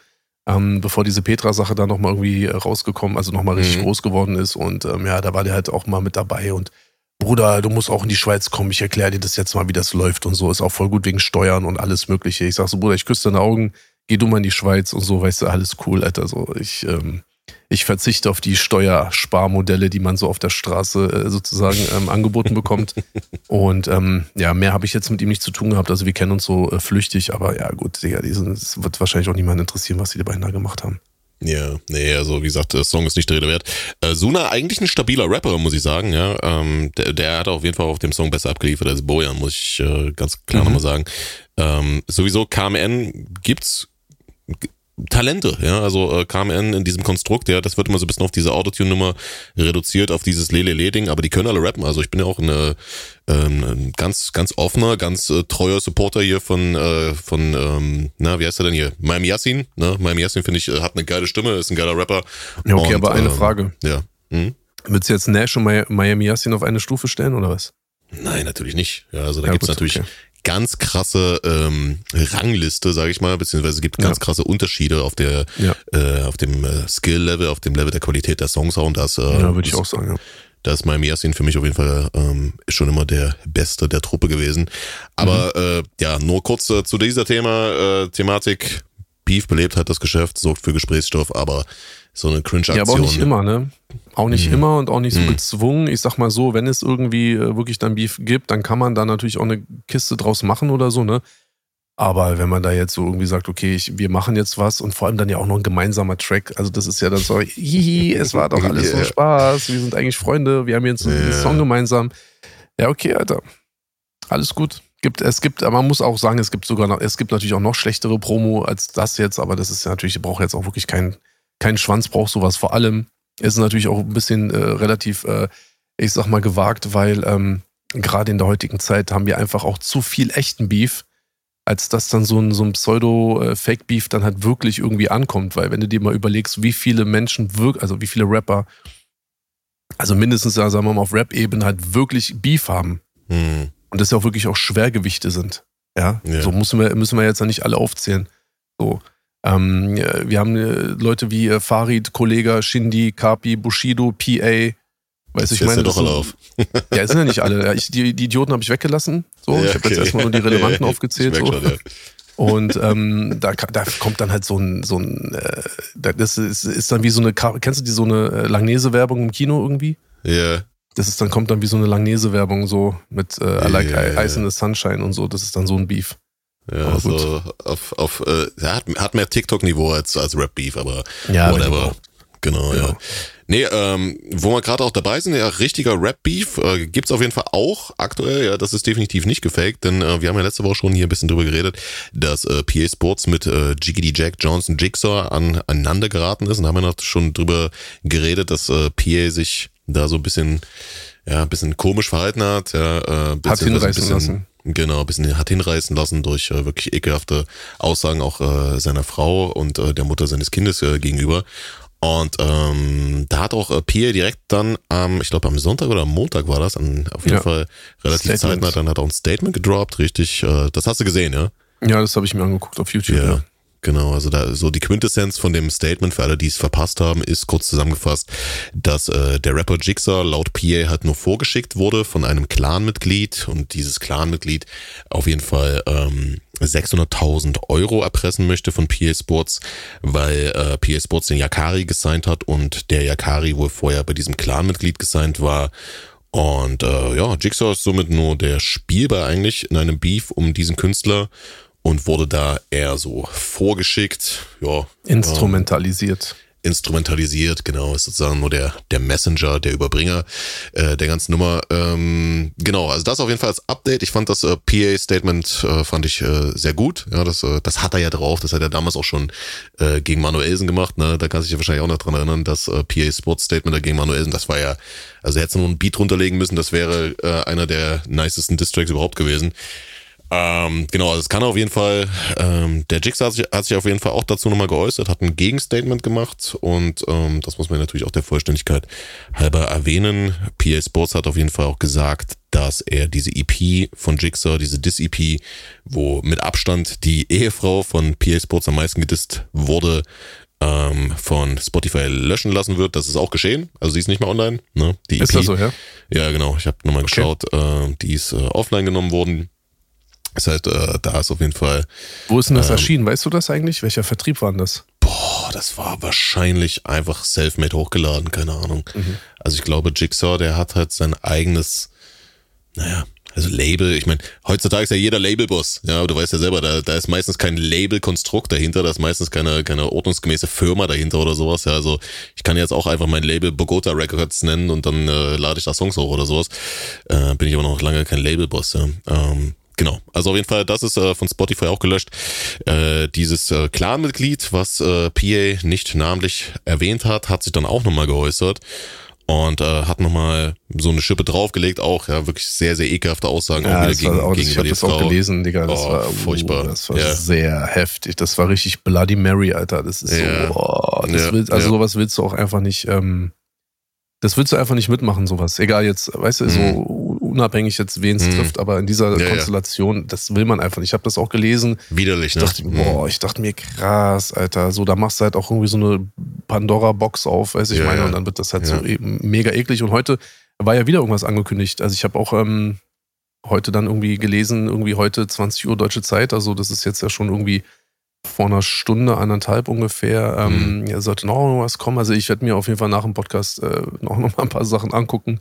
Ähm, bevor diese Petra-Sache da nochmal irgendwie rausgekommen, also nochmal richtig mhm. groß geworden ist. Und ähm, ja, da war der halt auch mal mit dabei und Bruder, du musst auch in die Schweiz kommen, ich erkläre dir das jetzt mal, wie das läuft und so. Ist auch voll gut wegen Steuern und alles Mögliche. Ich sag so, Bruder, ich küsse deine Augen, geh du mal in die Schweiz und so, weißt du, alles cool, Alter. So, ich, ähm, ich verzichte auf die Steuersparmodelle, die man so auf der Straße äh, sozusagen ähm, angeboten bekommt. Und ähm, ja, mehr habe ich jetzt mit ihm nicht zu tun gehabt. Also wir kennen uns so äh, flüchtig, aber ja gut, Digga, es wird wahrscheinlich auch niemanden interessieren, was die beiden da gemacht haben. Ja, nee, also wie gesagt, der Song ist nicht der Rede wert. Äh, Suna eigentlich ein stabiler Rapper, muss ich sagen, ja. Ähm, der, der hat auf jeden Fall auf dem Song besser abgeliefert als Bojan, muss ich äh, ganz klar mhm. nochmal sagen. Ähm, sowieso KMN gibt's Talente, ja, also äh, KMN in diesem Konstrukt, ja, das wird immer so ein bisschen auf diese Autotune-Nummer reduziert, auf dieses Lele-Le-Ding, aber die können alle rappen, also ich bin ja auch eine, ähm, ein ganz, ganz offener, ganz äh, treuer Supporter hier von, äh, von ähm, na, wie heißt er denn hier? Miami Yassin, ne, Miami Yassin finde ich, äh, hat eine geile Stimme, ist ein geiler Rapper. Ja, okay, und, aber eine ähm, Frage. Ja. Hm? Willst du jetzt Nash und Miami Yassin auf eine Stufe stellen, oder was? Nein, natürlich nicht. Ja, also da ja, gibt's gut, natürlich okay ganz krasse ähm, Rangliste, sage ich mal, beziehungsweise es gibt ganz ja. krasse Unterschiede auf der ja. äh, auf dem äh, Skill-Level, auf dem Level der Qualität der Songs und das. Äh, ja, würde ich auch sagen. Ja. Da ist Miami Yassin für mich auf jeden Fall ähm, schon immer der Beste der Truppe gewesen. Aber mhm. äh, ja, nur kurz äh, zu dieser Thema, äh, Thematik. Beef belebt halt das Geschäft, sorgt für Gesprächsstoff, aber so eine Cringe-Aktion. Ja, aber auch nicht immer, ne? Auch nicht mhm. immer und auch nicht so mhm. gezwungen. Ich sag mal so, wenn es irgendwie äh, wirklich dann Beef gibt, dann kann man da natürlich auch eine Kiste draus machen oder so, ne? Aber wenn man da jetzt so irgendwie sagt, okay, ich, wir machen jetzt was und vor allem dann ja auch noch ein gemeinsamer Track, also das ist ja dann so, hihi, es war doch alles yeah. so Spaß, wir sind eigentlich Freunde, wir haben jetzt einen yeah. Song gemeinsam. Ja, okay, Alter. Alles gut. Gibt, es gibt, aber man muss auch sagen, es gibt sogar noch, es gibt natürlich auch noch schlechtere Promo als das jetzt, aber das ist ja natürlich, braucht jetzt auch wirklich kein, kein Schwanz braucht sowas. Vor allem ist es natürlich auch ein bisschen äh, relativ, äh, ich sag mal, gewagt, weil ähm, gerade in der heutigen Zeit haben wir einfach auch zu viel echten Beef, als dass dann so ein, so ein Pseudo-Fake-Beef dann halt wirklich irgendwie ankommt. Weil wenn du dir mal überlegst, wie viele Menschen wirklich, also wie viele Rapper, also mindestens, ja, sagen wir mal, auf Rap-Ebene halt wirklich Beef haben. Hm. Und das ja auch wirklich auch Schwergewichte sind. Ja, ja. so müssen wir, müssen wir jetzt ja nicht alle aufzählen. So. Ähm, wir haben äh, Leute wie äh, Farid, Kollega, Shindi, Kapi, Bushido, PA. Weiß ich meine, ja doch alle auf. ja, sind ja nicht alle. Ich, die, die Idioten habe ich weggelassen. So, ja, ich habe jetzt erstmal nur die relevanten aufgezählt. So. Schon, ja. Und ähm, da, da kommt dann halt so ein, so ein äh, das ist, ist dann wie so eine, kennst du die so eine äh, Langnese-Werbung im Kino irgendwie? Ja. Yeah. Das ist dann kommt dann wie so eine Langnese-Werbung so mit äh, I like yeah, Ice in the Sunshine und so. Das ist dann so ein Beef. Ja, aber so auf, auf äh, hat, hat mehr TikTok-Niveau als, als Rap-Beef, aber ja, whatever. Genau, ja. ja. Nee, ähm, wo wir gerade auch dabei sind, ja, richtiger Rap-Beef äh, gibt's auf jeden Fall auch aktuell, ja, das ist definitiv nicht gefaked, denn äh, wir haben ja letzte Woche schon hier ein bisschen drüber geredet, dass äh, PA Sports mit äh, Jiggity Jack Johnson Jigsaw an, aneinander geraten ist und da haben wir noch schon drüber geredet, dass äh, PA sich da so ein bisschen, ja, ein bisschen komisch verhalten hat, ja, äh, hat hinreißen lassen Genau, ein bisschen hat hinreißen lassen durch äh, wirklich ekelhafte Aussagen auch äh, seiner Frau und äh, der Mutter seines Kindes äh, gegenüber. Und ähm, da hat auch äh, Pierre direkt dann am, ich glaube am Sonntag oder am Montag war das, an, auf jeden ja. Fall relativ Statement. zeitnah, dann hat er auch ein Statement gedroppt, richtig. Äh, das hast du gesehen, ja? Ja, das habe ich mir angeguckt auf YouTube. Ja. ja. Genau, also da so die Quintessenz von dem Statement für alle, die es verpasst haben, ist kurz zusammengefasst, dass äh, der Rapper Jigsaw laut PA halt nur vorgeschickt wurde von einem Clanmitglied und dieses Clanmitglied auf jeden Fall ähm, 600.000 Euro erpressen möchte von PA Sports, weil äh, PA Sports den Yakari gesigned hat und der Yakari wohl vorher bei diesem Clanmitglied gesigned war. Und äh, ja, Jigsaw ist somit nur der Spielbar eigentlich in einem Beef um diesen Künstler und wurde da eher so vorgeschickt, ja. Instrumentalisiert. Ähm, instrumentalisiert, genau, ist sozusagen nur der, der Messenger, der Überbringer äh, der ganzen Nummer. Ähm, genau, also das auf jeden Fall als Update. Ich fand das äh, PA-Statement äh, fand ich äh, sehr gut. Ja, das, äh, das hat er ja drauf. Das hat er damals auch schon äh, gegen Manuelsen gemacht. Ne? Da kann sich ja wahrscheinlich auch noch dran erinnern, das äh, PA Sports Statement gegen Manuelsen, das war ja, also er hätte nur ein Beat runterlegen müssen, das wäre äh, einer der nicesten Distracks überhaupt gewesen. Ähm, genau, also es kann auf jeden Fall, ähm, der Jigsaw hat sich, hat sich auf jeden Fall auch dazu nochmal geäußert, hat ein Gegenstatement gemacht und ähm, das muss man natürlich auch der Vollständigkeit halber erwähnen. PA Sports hat auf jeden Fall auch gesagt, dass er diese EP von Jigsaw, diese Dis-EP, wo mit Abstand die Ehefrau von PA Sports am meisten gedisst wurde, ähm, von Spotify löschen lassen wird. Das ist auch geschehen. Also sie ist nicht mehr online. Ne? Die EP, ist das so, ja? Ja, genau. Ich habe nochmal okay. geschaut. Äh, die ist äh, offline genommen worden. Ist halt, äh, da ist auf jeden Fall. Wo ist denn das ähm, erschienen? Weißt du das eigentlich? Welcher Vertrieb war denn das? Boah, das war wahrscheinlich einfach self-made hochgeladen, keine Ahnung. Mhm. Also ich glaube, Jigsaw, der hat halt sein eigenes, naja, also Label, ich meine, heutzutage ist ja jeder Labelboss, ja, aber du weißt ja selber, da, da ist meistens kein Labelkonstrukt dahinter, da ist meistens keine, keine ordnungsgemäße Firma dahinter oder sowas, ja, also ich kann jetzt auch einfach mein Label Bogota Records nennen und dann äh, lade ich da Songs hoch oder sowas, äh, bin ich aber noch lange kein Labelboss, ja. Ähm, Genau, also auf jeden Fall, das ist äh, von Spotify auch gelöscht. Äh, dieses äh, Clan-Mitglied, was äh, PA nicht namentlich erwähnt hat, hat sich dann auch nochmal geäußert und äh, hat nochmal so eine Schippe draufgelegt, auch ja wirklich sehr, sehr ekelhafte Aussagen ja, auch wieder gegen, auch, gegenüber Ich habe das auch gelesen, Digga, das oh, war furchtbar. Das war ja. sehr heftig. Das war richtig Bloody Mary, Alter. Das ist ja. so, oh, das ja. will, also sowas willst du auch einfach nicht, ähm, das willst du einfach nicht mitmachen, sowas. Egal jetzt, weißt du, mhm. so unabhängig jetzt, wen es mhm. trifft, aber in dieser ja, Konstellation, ja. das will man einfach nicht. Ich habe das auch gelesen. Widerlich, ne? Dachte, mhm. boah, ich dachte mir, krass, Alter, so, da machst du halt auch irgendwie so eine Pandora-Box auf, weiß ich ja, meine, und dann wird das halt so eben mega eklig. Und heute war ja wieder irgendwas angekündigt. Also ich habe auch ähm, heute dann irgendwie gelesen, irgendwie heute 20 Uhr deutsche Zeit, also das ist jetzt ja schon irgendwie vor einer Stunde, anderthalb ungefähr, ähm, mhm. sollte noch was kommen. Also ich werde mir auf jeden Fall nach dem Podcast äh, noch, noch mal ein paar Sachen angucken.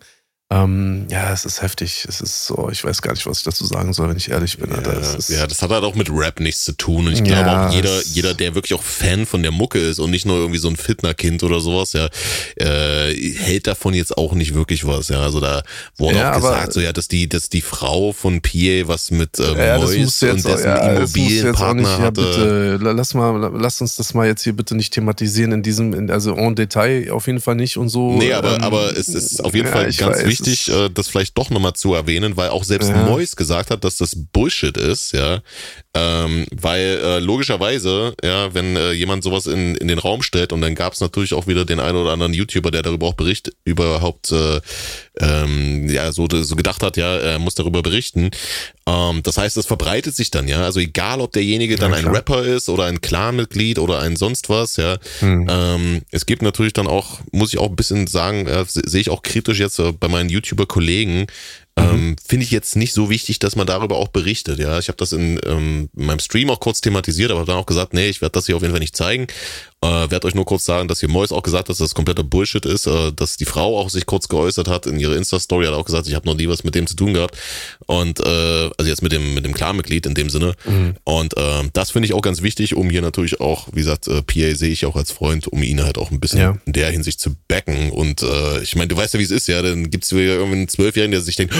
Ähm, ja, es ist heftig. Es ist so, ich weiß gar nicht, was ich dazu sagen soll, wenn ich ehrlich bin. Ja, das, ja, das hat halt auch mit Rap nichts zu tun. Und ich glaube ja, auch jeder, jeder, der wirklich auch Fan von der Mucke ist und nicht nur irgendwie so ein Fitnerkind oder sowas, ja, äh, hält davon jetzt auch nicht wirklich was. Ja, also da wurde ja, auch gesagt, so ja, dass die, dass die Frau von Pierre was mit ähm, ja, Mois und dessen ja, Immobilienpartner hatte. bitte, lass mal, lass uns das mal jetzt hier bitte nicht thematisieren in diesem, also en Detail auf jeden Fall nicht und so. Nee, aber, ähm, aber es ist auf jeden Fall ganz weiß, wichtig, äh, das vielleicht doch nochmal zu erwähnen, weil auch selbst ja. Mois gesagt hat, dass das Bullshit ist, ja. Ähm, weil äh, logischerweise, ja, wenn äh, jemand sowas in, in den Raum stellt und dann gab es natürlich auch wieder den einen oder anderen YouTuber, der darüber auch Bericht überhaupt äh, ähm, ja so, so gedacht hat, ja, er muss darüber berichten. Ähm, das heißt, es verbreitet sich dann, ja. Also egal, ob derjenige dann ja, ein Rapper ist oder ein Clan-Mitglied oder ein sonst was, ja. Hm. Ähm, es gibt natürlich dann auch, muss ich auch ein bisschen sagen, äh, sehe ich auch kritisch jetzt äh, bei meinen YouTuber-Kollegen, Mhm. Ähm, Finde ich jetzt nicht so wichtig, dass man darüber auch berichtet. Ja, ich habe das in, ähm, in meinem Stream auch kurz thematisiert, aber dann auch gesagt, nee, ich werde das hier auf jeden Fall nicht zeigen. Äh, werde euch nur kurz sagen, dass hier Mois auch gesagt hat, dass das kompletter Bullshit ist, äh, dass die Frau auch sich kurz geäußert hat in ihrer Insta-Story, hat auch gesagt, ich habe noch nie was mit dem zu tun gehabt. Und äh, also jetzt mit dem mit dem Clan-Mitglied in dem Sinne. Mhm. Und äh, das finde ich auch ganz wichtig, um hier natürlich auch, wie gesagt, äh, PA sehe ich auch als Freund, um ihn halt auch ein bisschen ja. in der Hinsicht zu backen. Und äh, ich meine, du weißt ja, wie es ist, ja. Dann gibt es irgendwie einen Zwölfjährigen, der sich denkt,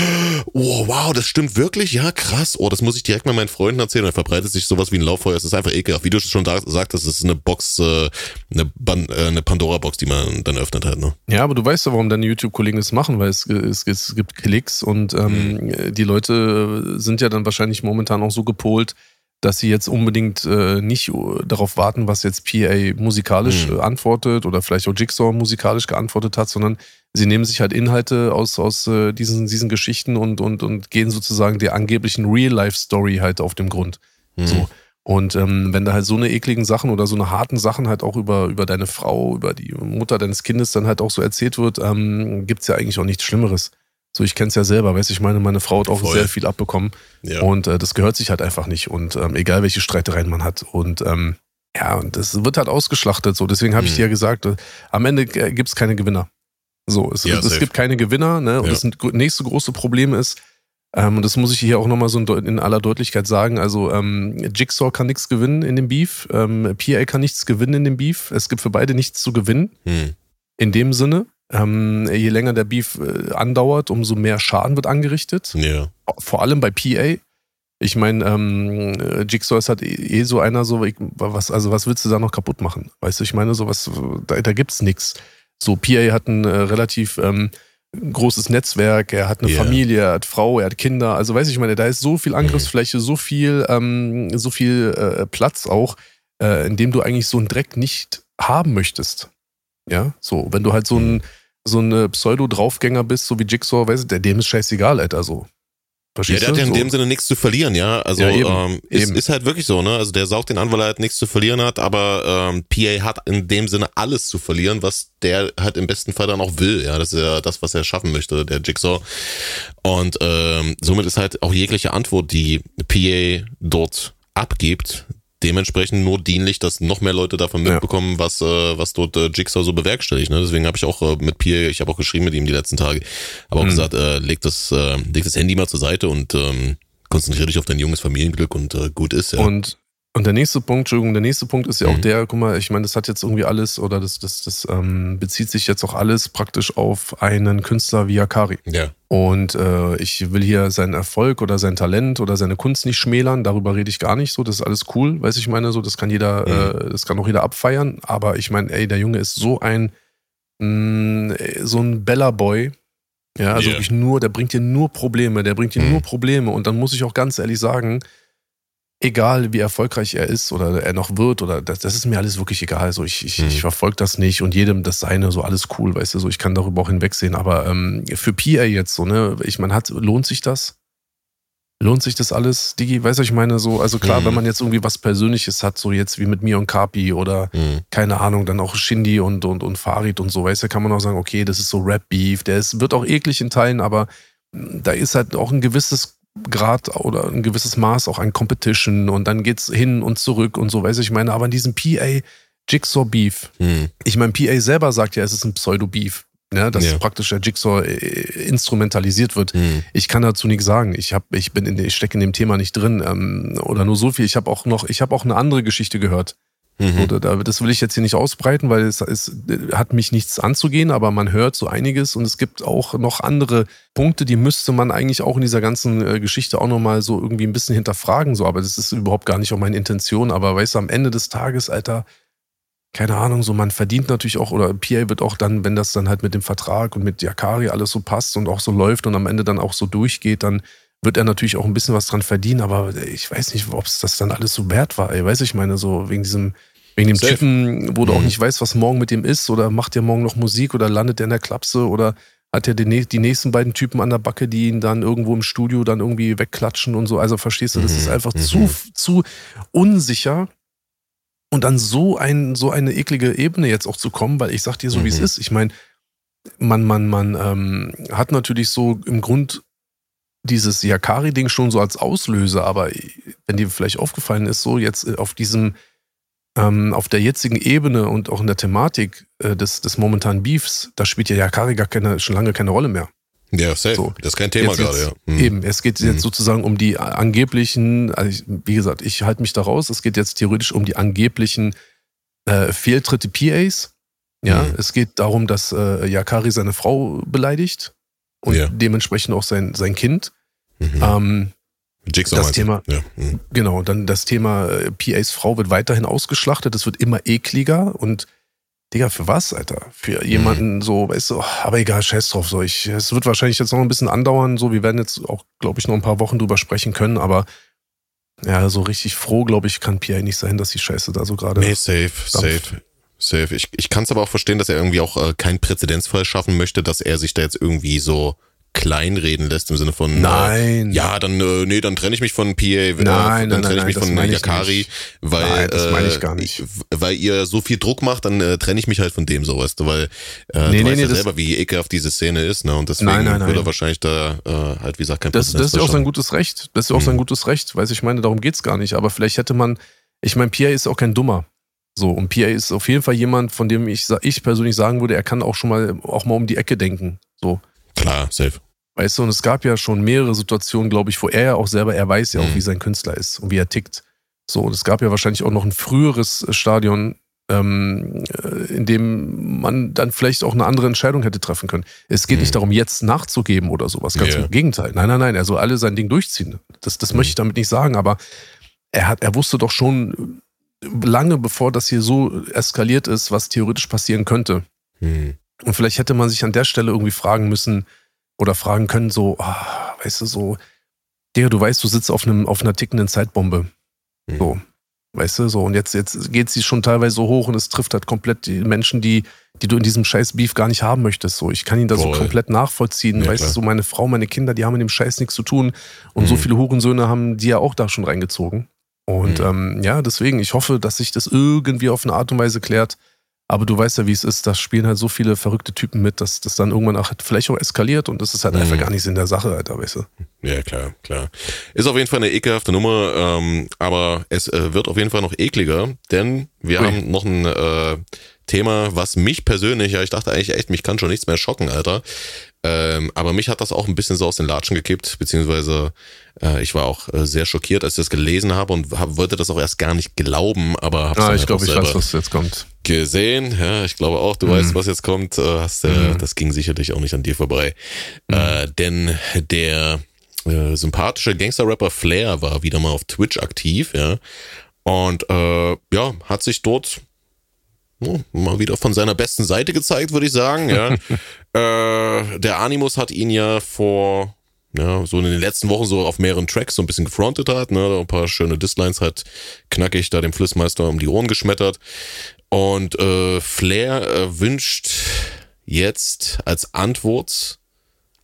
oh wow, das stimmt wirklich, ja krass. Oh, das muss ich direkt mal meinen Freunden erzählen. Dann verbreitet sich sowas wie ein Lauffeuer. Es ist einfach ekelhaft. Wie du schon sagst, es ist eine Box. Äh, eine, äh, eine Pandora-Box, die man dann öffnet hat. Ne? Ja, aber du weißt ja, warum deine YouTube-Kollegen das machen, weil es, es, es gibt Klicks und ähm, mhm. die Leute sind ja dann wahrscheinlich momentan auch so gepolt, dass sie jetzt unbedingt äh, nicht darauf warten, was jetzt PA musikalisch mhm. antwortet oder vielleicht auch Jigsaw musikalisch geantwortet hat, sondern sie nehmen sich halt Inhalte aus, aus äh, diesen, diesen Geschichten und, und, und gehen sozusagen der angeblichen Real-Life-Story halt auf dem Grund. Mhm. So. Und ähm, wenn da halt so eine ekligen Sachen oder so eine harten Sachen halt auch über, über deine Frau, über die Mutter deines Kindes dann halt auch so erzählt wird, ähm, gibt ja eigentlich auch nichts Schlimmeres. So, ich kenne es ja selber, weißt ich meine, meine Frau hat auch Voll. sehr viel abbekommen. Ja. Und äh, das gehört sich halt einfach nicht. Und ähm, egal welche Streitereien man hat. Und ähm, ja, und das wird halt ausgeschlachtet. So, deswegen habe mhm. ich dir ja gesagt, äh, am Ende äh, gibt es keine Gewinner. So, es, ja, es gibt keine Gewinner, ne? Und ja. das nächste große Problem ist, ähm, und das muss ich hier auch nochmal so in aller Deutlichkeit sagen. Also ähm, Jigsaw kann nichts gewinnen in dem Beef. Ähm, PA kann nichts gewinnen in dem Beef. Es gibt für beide nichts zu gewinnen. Hm. In dem Sinne. Ähm, je länger der Beef äh, andauert, umso mehr Schaden wird angerichtet. Ja. Vor allem bei PA. Ich meine, ähm, Jigsaw ist halt eh, eh so einer, so, was, also was willst du da noch kaputt machen? Weißt du, ich meine, sowas, da, da gibt's nichts. So, PA hat einen äh, relativ ähm, ein großes Netzwerk, er hat eine Ja. Familie, er hat Frau, er hat Kinder. Also weiß ich, ich meine, da ist so viel Angriffsfläche, so viel, ähm, so viel äh, Platz auch, äh, in dem du eigentlich so einen Dreck nicht haben möchtest. Ja, so, wenn du halt so ein, so ein Pseudo-Draufgänger bist, so wie Jigsaw, weißt du, der, dem ist scheißegal, Alter, so. Ja, Verstehst der hat du? ja in so. dem Sinne nichts zu verlieren, ja. Also Ja, eben, ähm, ist, eben. ist halt wirklich so, ne? Also der saugt den an, weil er halt nichts zu verlieren hat, aber ähm, PA hat in dem Sinne alles zu verlieren, was der halt im besten Fall dann auch will, ja. Das ist ja das, was er schaffen möchte, der Jigsaw. Und ähm, somit ist halt auch jegliche Antwort, die PA dort abgibt, dementsprechend nur dienlich, dass noch mehr Leute davon Ja. mitbekommen, was äh, was dort äh, Jigsaw so bewerkstelligt. Ne? Deswegen habe ich auch äh, mit PA, ich habe auch geschrieben mit ihm die letzten Tage, aber auch Mhm. gesagt, äh, leg das äh, leg das Handy mal zur Seite und ähm, konzentriere dich auf dein junges Familienglück und äh, gut ist ja. Und, und der nächste Punkt, Entschuldigung, der nächste Punkt ist ja auch Mhm. der, guck mal, ich meine, das hat jetzt irgendwie alles, oder das, das, das ähm, bezieht sich jetzt auch alles praktisch auf einen Künstler wie Akari. ja. Und äh, ich will hier seinen Erfolg oder sein Talent oder seine Kunst nicht schmälern, darüber rede ich gar nicht so, das ist alles cool, weiß ich meine, so, das kann jeder, Mhm. äh, das kann auch jeder abfeiern, aber ich meine, ey, der Junge ist so ein, mh, so ein Bella-Boy, ja, also Ja. wirklich nur, der bringt dir nur Probleme, der bringt dir Mhm. nur Probleme und dann muss ich auch ganz ehrlich sagen, egal wie erfolgreich er ist oder er noch wird oder das, das ist mir alles wirklich egal. So ich, ich, Mhm. ich verfolge das nicht und jedem das seine, so alles cool, weißt du, so ich kann darüber auch hinwegsehen. Aber ähm, für PA jetzt so, ne, ich meine, hat, lohnt sich das? Lohnt sich das alles, Digi? Weißt du, ich meine, so, also klar, Mhm. wenn man jetzt irgendwie was Persönliches hat, so jetzt wie mit mir und Kapi oder Mhm. keine Ahnung, dann auch Shindy und, und, und Farid und so, weißt du, kann man auch sagen, okay, das ist so Rap-Beef, der ist, wird auch eklig in Teilen, aber mh, da ist halt auch ein gewisses Grad oder ein gewisses Maß auch an Competition und dann geht's hin und zurück und so, weißt du, ich meine, aber in diesem PA Jigsaw Beef, Mhm. ich meine, PA selber sagt ja, es ist ein Pseudo-Beef, ne, dass Ja. praktisch der Jigsaw äh, instrumentalisiert wird. Mhm. Ich kann dazu nichts sagen. Ich hab, ich bin in, ich stecke in dem Thema nicht drin ähm, oder nur so viel. Ich habe auch noch, ich habe auch eine andere Geschichte gehört. Mhm. Da, das will ich jetzt hier nicht ausbreiten, weil es, es hat mich nichts anzugehen, aber man hört so einiges und es gibt auch noch andere Punkte, die müsste man eigentlich auch in dieser ganzen äh, Geschichte auch nochmal so irgendwie ein bisschen hinterfragen. So, aber das ist überhaupt gar nicht auch meine Intention. Aber weißt du, am Ende des Tages, Alter, keine Ahnung, so man verdient natürlich auch, oder PA wird auch dann, wenn das dann halt mit dem Vertrag und mit Yakari alles so passt und auch so läuft und am Ende dann auch so durchgeht, dann wird er natürlich auch ein bisschen was dran verdienen, aber ich weiß nicht, ob es das dann alles so wert war, ey. Weiß ich meine, so wegen diesem, wegen dem Safe. Typen, wo du auch Mhm. nicht weißt, was morgen mit dem ist, oder macht der morgen noch Musik oder landet der in der Klapse oder hat er die, nä- die nächsten beiden Typen an der Backe, die ihn dann irgendwo im Studio dann irgendwie wegklatschen und so. Also verstehst du, das Mhm. ist einfach Mhm. zu, zu unsicher. Und dann so ein, so eine eklige Ebene jetzt auch zu kommen, weil ich sag dir so, wie es Mhm. ist. Ich meine, man, man, man ähm, hat natürlich so im Grund dieses Yakari-Ding schon so als Auslöser, aber wenn dir vielleicht aufgefallen ist, so jetzt äh, auf diesem, ähm, auf der jetzigen Ebene und auch in der Thematik äh, des, des momentanen Beefs, da spielt ja Yakari gar keine, schon lange keine Rolle mehr. Ja, safe. So. Das ist kein Thema Jetzt- gerade, ja. Mhm. Eben, es geht jetzt Mhm. sozusagen um die angeblichen, also ich, wie gesagt, ich halte mich da raus, es geht jetzt theoretisch um die angeblichen äh, Fehltritte PAs. Ja, Mhm. es geht darum, dass äh, Yakari seine Frau beleidigt und Ja. dementsprechend auch sein, sein Kind. Mhm. Ähm, Jigsaw das? Thema- Ja. Mhm. Genau, dann das Thema äh, PAs Frau wird weiterhin ausgeschlachtet, es wird immer ekliger und Digga, für was, Alter? Für jemanden so, weißt du, aber egal, scheiß drauf. So, ich, es wird wahrscheinlich jetzt noch ein bisschen andauern, so, wir werden jetzt auch, glaube ich, noch ein paar Wochen drüber sprechen können, aber ja, so richtig froh, glaube ich, kann PA nicht sein, dass die Scheiße da so gerade. Nee, safe, Dampf. safe. Safe. Ich, ich kann es aber auch verstehen, dass er irgendwie auch äh, keinen Präzedenzfall schaffen möchte, dass er sich da jetzt irgendwie so kleinreden lässt im Sinne von Nein. Äh, ja, dann äh, nee, dann trenne ich mich von PA, äh, Nein, dann nein, trenne nein, ich mich das von Yakari, weil Nein, das meine ich äh, gar nicht. weil ihr so viel Druck macht, dann äh, trenne ich mich halt von dem so, weißt du, weil äh, Nee, du nee, weißt nee, ja selber, wie ekelhaft diese Szene ist, ne? Und deswegen Nein, nein, will er nein. wahrscheinlich da äh, halt wie gesagt kein Das, das ist ja auch sein gutes Recht. Das ist ja auch sein Mhm. gutes Recht, weiß ich meine, darum geht's gar nicht. Aber vielleicht hätte man, ich meine, Pierre ist auch kein Dummer. So, und Pierre ist auf jeden Fall jemand, von dem ich, ich persönlich sagen würde, er kann auch schon mal, auch mal um die Ecke denken. So. Klar, safe. Weißt du, und es gab ja schon mehrere Situationen, glaube ich, wo er ja auch selber, er weiß ja auch, Mhm. wie sein Künstler ist und wie er tickt. So, und es gab ja wahrscheinlich auch noch ein früheres Stadion, ähm, äh, in dem man dann vielleicht auch eine andere Entscheidung hätte treffen können. Es geht Mhm. nicht darum, jetzt nachzugeben oder sowas. Ganz Ja. im Gegenteil. Nein, nein, nein. Er soll alle sein Ding durchziehen. Das, das Mhm. möchte ich damit nicht sagen, aber er hat, er wusste doch schon lange bevor das hier so eskaliert ist, was theoretisch passieren könnte. Hm. Und vielleicht hätte man sich an der Stelle irgendwie fragen müssen oder fragen können, so, ah, weißt du, so, Digga, du weißt, du sitzt auf, einem, auf einer tickenden Zeitbombe. Mhm. So. Weißt du, so, und jetzt, jetzt geht sie schon teilweise so hoch und es trifft halt komplett die Menschen, die, die du in diesem scheiß Beef gar nicht haben möchtest. So, ich kann ihn da Voll. so komplett nachvollziehen. Ja, weißt du, so meine Frau, meine Kinder, die haben mit dem Scheiß nichts zu tun. Und mhm. so viele Hurensöhne haben die ja auch da schon reingezogen. Und mhm. ähm, ja, deswegen, ich hoffe, dass sich das irgendwie auf eine Art und Weise klärt. Aber du weißt ja, wie es ist, da spielen halt so viele verrückte Typen mit, dass das dann irgendwann auch vielleicht auch eskaliert und das ist halt mhm. einfach gar nicht in der Sache, Alter, weißt du. Ja, klar, klar. Ist auf jeden Fall eine ekelhafte Nummer, ähm, aber es äh, wird auf jeden Fall noch ekliger, denn wir Ui. haben noch ein äh, Thema, was mich persönlich, ja, ich dachte eigentlich echt, mich kann schon nichts mehr schocken, Alter. Ähm, aber mich hat das auch ein bisschen so aus den Latschen gekippt, beziehungsweise äh, ich war auch äh, sehr schockiert, als ich das gelesen habe und hab, wollte das auch erst gar nicht glauben, aber hab's ah, ich glaube, ich weiß, was jetzt kommt. Gesehen, ja, ich glaube auch, du mhm. weißt, was jetzt kommt. Äh, hast, äh, mhm. Das ging sicherlich auch nicht an dir vorbei. Mhm. Äh, denn der äh, sympathische Gangster-Rapper Flair war wieder mal auf Twitch aktiv, ja. Und äh, ja, hat sich dort oh, mal wieder von seiner besten Seite gezeigt, würde ich sagen. Ja. äh, der Animus hat ihn ja vor ja, so in den letzten Wochen so auf mehreren Tracks so ein bisschen gefrontet hat, ne, ein paar schöne Dislines hat knackig da dem Flissmeister um die Ohren geschmettert. Und äh, Flair äh, wünscht jetzt als Antwort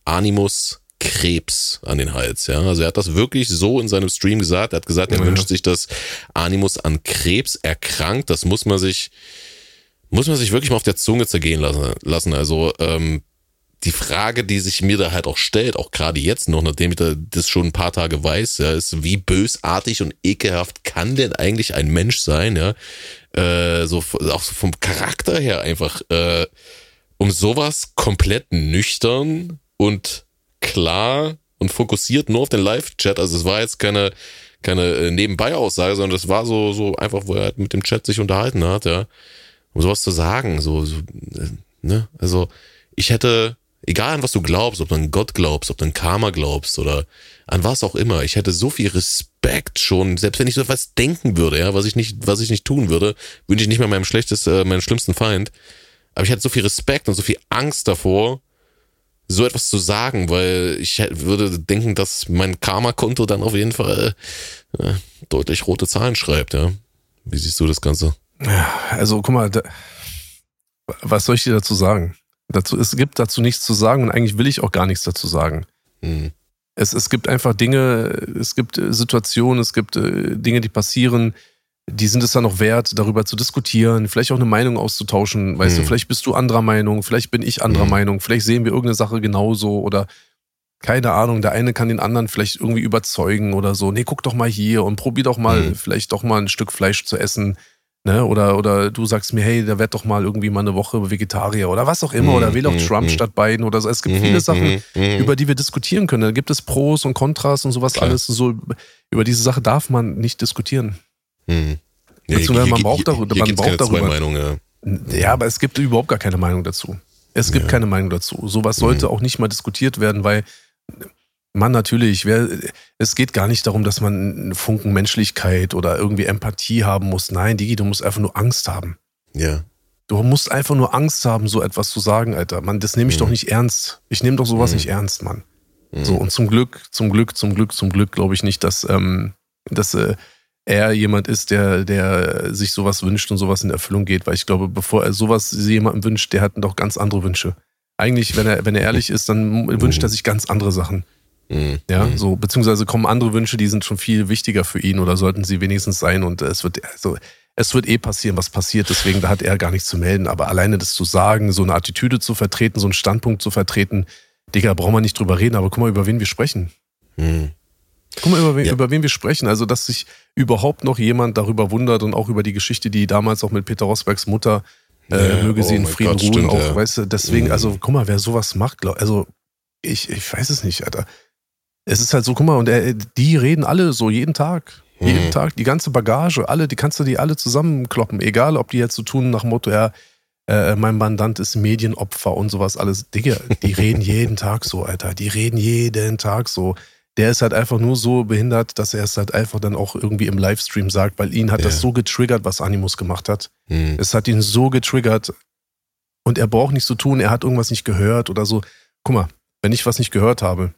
Animus Krebs an den Hals. Ja, also er hat das wirklich so in seinem Stream gesagt. Er hat gesagt, er ja. wünscht sich, dass Animus an Krebs erkrankt. Das muss man sich muss man sich wirklich mal auf der Zunge zergehen lassen. Also ähm, die Frage, die sich mir da halt auch stellt, auch gerade jetzt noch, nachdem ich das schon ein paar Tage weiß, ja, ist, wie bösartig und ekelhaft kann denn eigentlich ein Mensch sein, ja, äh, so auch so vom Charakter her einfach, äh, um sowas komplett nüchtern und klar und fokussiert nur auf den Live-Chat, also es war jetzt keine keine äh, Nebenbei-Aussage, sondern das war so so einfach, wo er halt mit dem Chat sich unterhalten hat, ja um sowas zu sagen. So, so äh, ne? Also ich hätte, egal an was du glaubst, ob du an Gott glaubst, ob du an Karma glaubst oder an was auch immer, ich hätte so viel Respekt schon, selbst wenn ich so etwas denken würde, ja, was ich nicht, was ich nicht tun würde, wünsche ich nicht mal meinem schlechtesten, äh, meinem schlimmsten Feind. Aber ich hätte so viel Respekt und so viel Angst davor, so etwas zu sagen, weil ich würde denken, dass mein Karma-Konto dann auf jeden Fall äh, deutlich rote Zahlen schreibt, ja. Wie siehst du das Ganze? Ja, also guck mal, da, was soll ich dir dazu sagen? Dazu, es gibt dazu nichts zu sagen und eigentlich will ich auch gar nichts dazu sagen. Mhm. Es, es gibt einfach Dinge, es gibt äh, Situationen, es gibt äh, Dinge, die passieren, die sind es dann auch wert, darüber zu diskutieren, vielleicht auch eine Meinung auszutauschen. Weißt mhm. du, vielleicht bist du anderer Meinung, vielleicht bin ich anderer mhm. Meinung, vielleicht sehen wir irgendeine Sache genauso oder keine Ahnung, der eine kann den anderen vielleicht irgendwie überzeugen oder so. Nee, guck doch mal hier und probier doch mal, mhm. vielleicht doch mal ein Stück Fleisch zu essen. Ne? Oder, oder du sagst mir, hey, da wird doch mal irgendwie mal eine Woche Vegetarier oder was auch immer, mm, oder wähl doch mm, Trump mm. statt Biden oder so. Es gibt viele mhm, Sachen, mhm, mhm. über die wir diskutieren können. Da gibt es Pros und Kontras und sowas Klar. alles. So, über diese Sache darf man nicht diskutieren. Mhm. Ja, hier, man braucht darüber. man braucht darüber. Meinung, ja. ja, aber es gibt überhaupt gar keine Meinung dazu. Es gibt ja. keine Meinung dazu. Sowas sollte auch nicht mal diskutiert werden, weil Mann, natürlich. Es geht gar nicht darum, dass man einen Funken Menschlichkeit oder irgendwie Empathie haben muss. Nein, Digi, du musst einfach nur Angst haben. Ja. Du musst einfach nur Angst haben, so etwas zu sagen, Alter. Mann, das nehme ich mhm. doch nicht ernst. Ich nehme doch sowas mhm. nicht ernst, Mann. Mhm. So, und zum Glück, zum Glück, zum Glück, zum Glück glaube ich nicht, dass, ähm, dass äh, er jemand ist, der, der sich sowas wünscht und sowas in Erfüllung geht. Weil ich glaube, bevor er sowas jemandem wünscht, der hat doch ganz andere Wünsche. Eigentlich, wenn er, wenn er ehrlich ist, dann wünscht er sich ganz andere Sachen. Mhm. Ja, so, beziehungsweise kommen andere Wünsche, die sind schon viel wichtiger für ihn oder sollten sie wenigstens sein und es wird, also, es wird eh passieren, was passiert, deswegen da hat er gar nichts zu melden. Aber alleine das zu sagen, so eine Attitüde zu vertreten, so einen Standpunkt zu vertreten, Digga, brauchen wir nicht drüber reden, aber guck mal, über wen wir sprechen. Mhm. Guck mal, über wen, ja. über wen wir sprechen. Also, dass sich überhaupt noch jemand darüber wundert und auch über die Geschichte, die damals auch mit Peter Rosbergs Mutter, äh, ja, möge oh sie in Frieden Gott, ruhen, stimmt, auch, ja. weißt du, deswegen, mhm. also, guck mal, wer sowas macht, glaub, also, ich, ich weiß es nicht, Alter es ist halt so, guck mal, und er, die reden alle so jeden Tag. Mhm. Jeden Tag, die ganze Bagage, alle, die kannst du die alle zusammenkloppen. Egal, ob die jetzt so tun nach Motto, ja, äh, mein Mandant ist Medienopfer und sowas alles. Digga, die reden jeden Tag so, Alter. Die reden jeden Tag so. Der ist halt einfach nur so behindert, dass er es halt einfach dann auch irgendwie im Livestream sagt, weil ihn hat ja. das so getriggert, was Animus gemacht hat. Mhm. Es hat ihn so getriggert, Und er braucht nicht so tun, er hat irgendwas nicht gehört oder so. Guck mal, wenn ich was nicht gehört habe,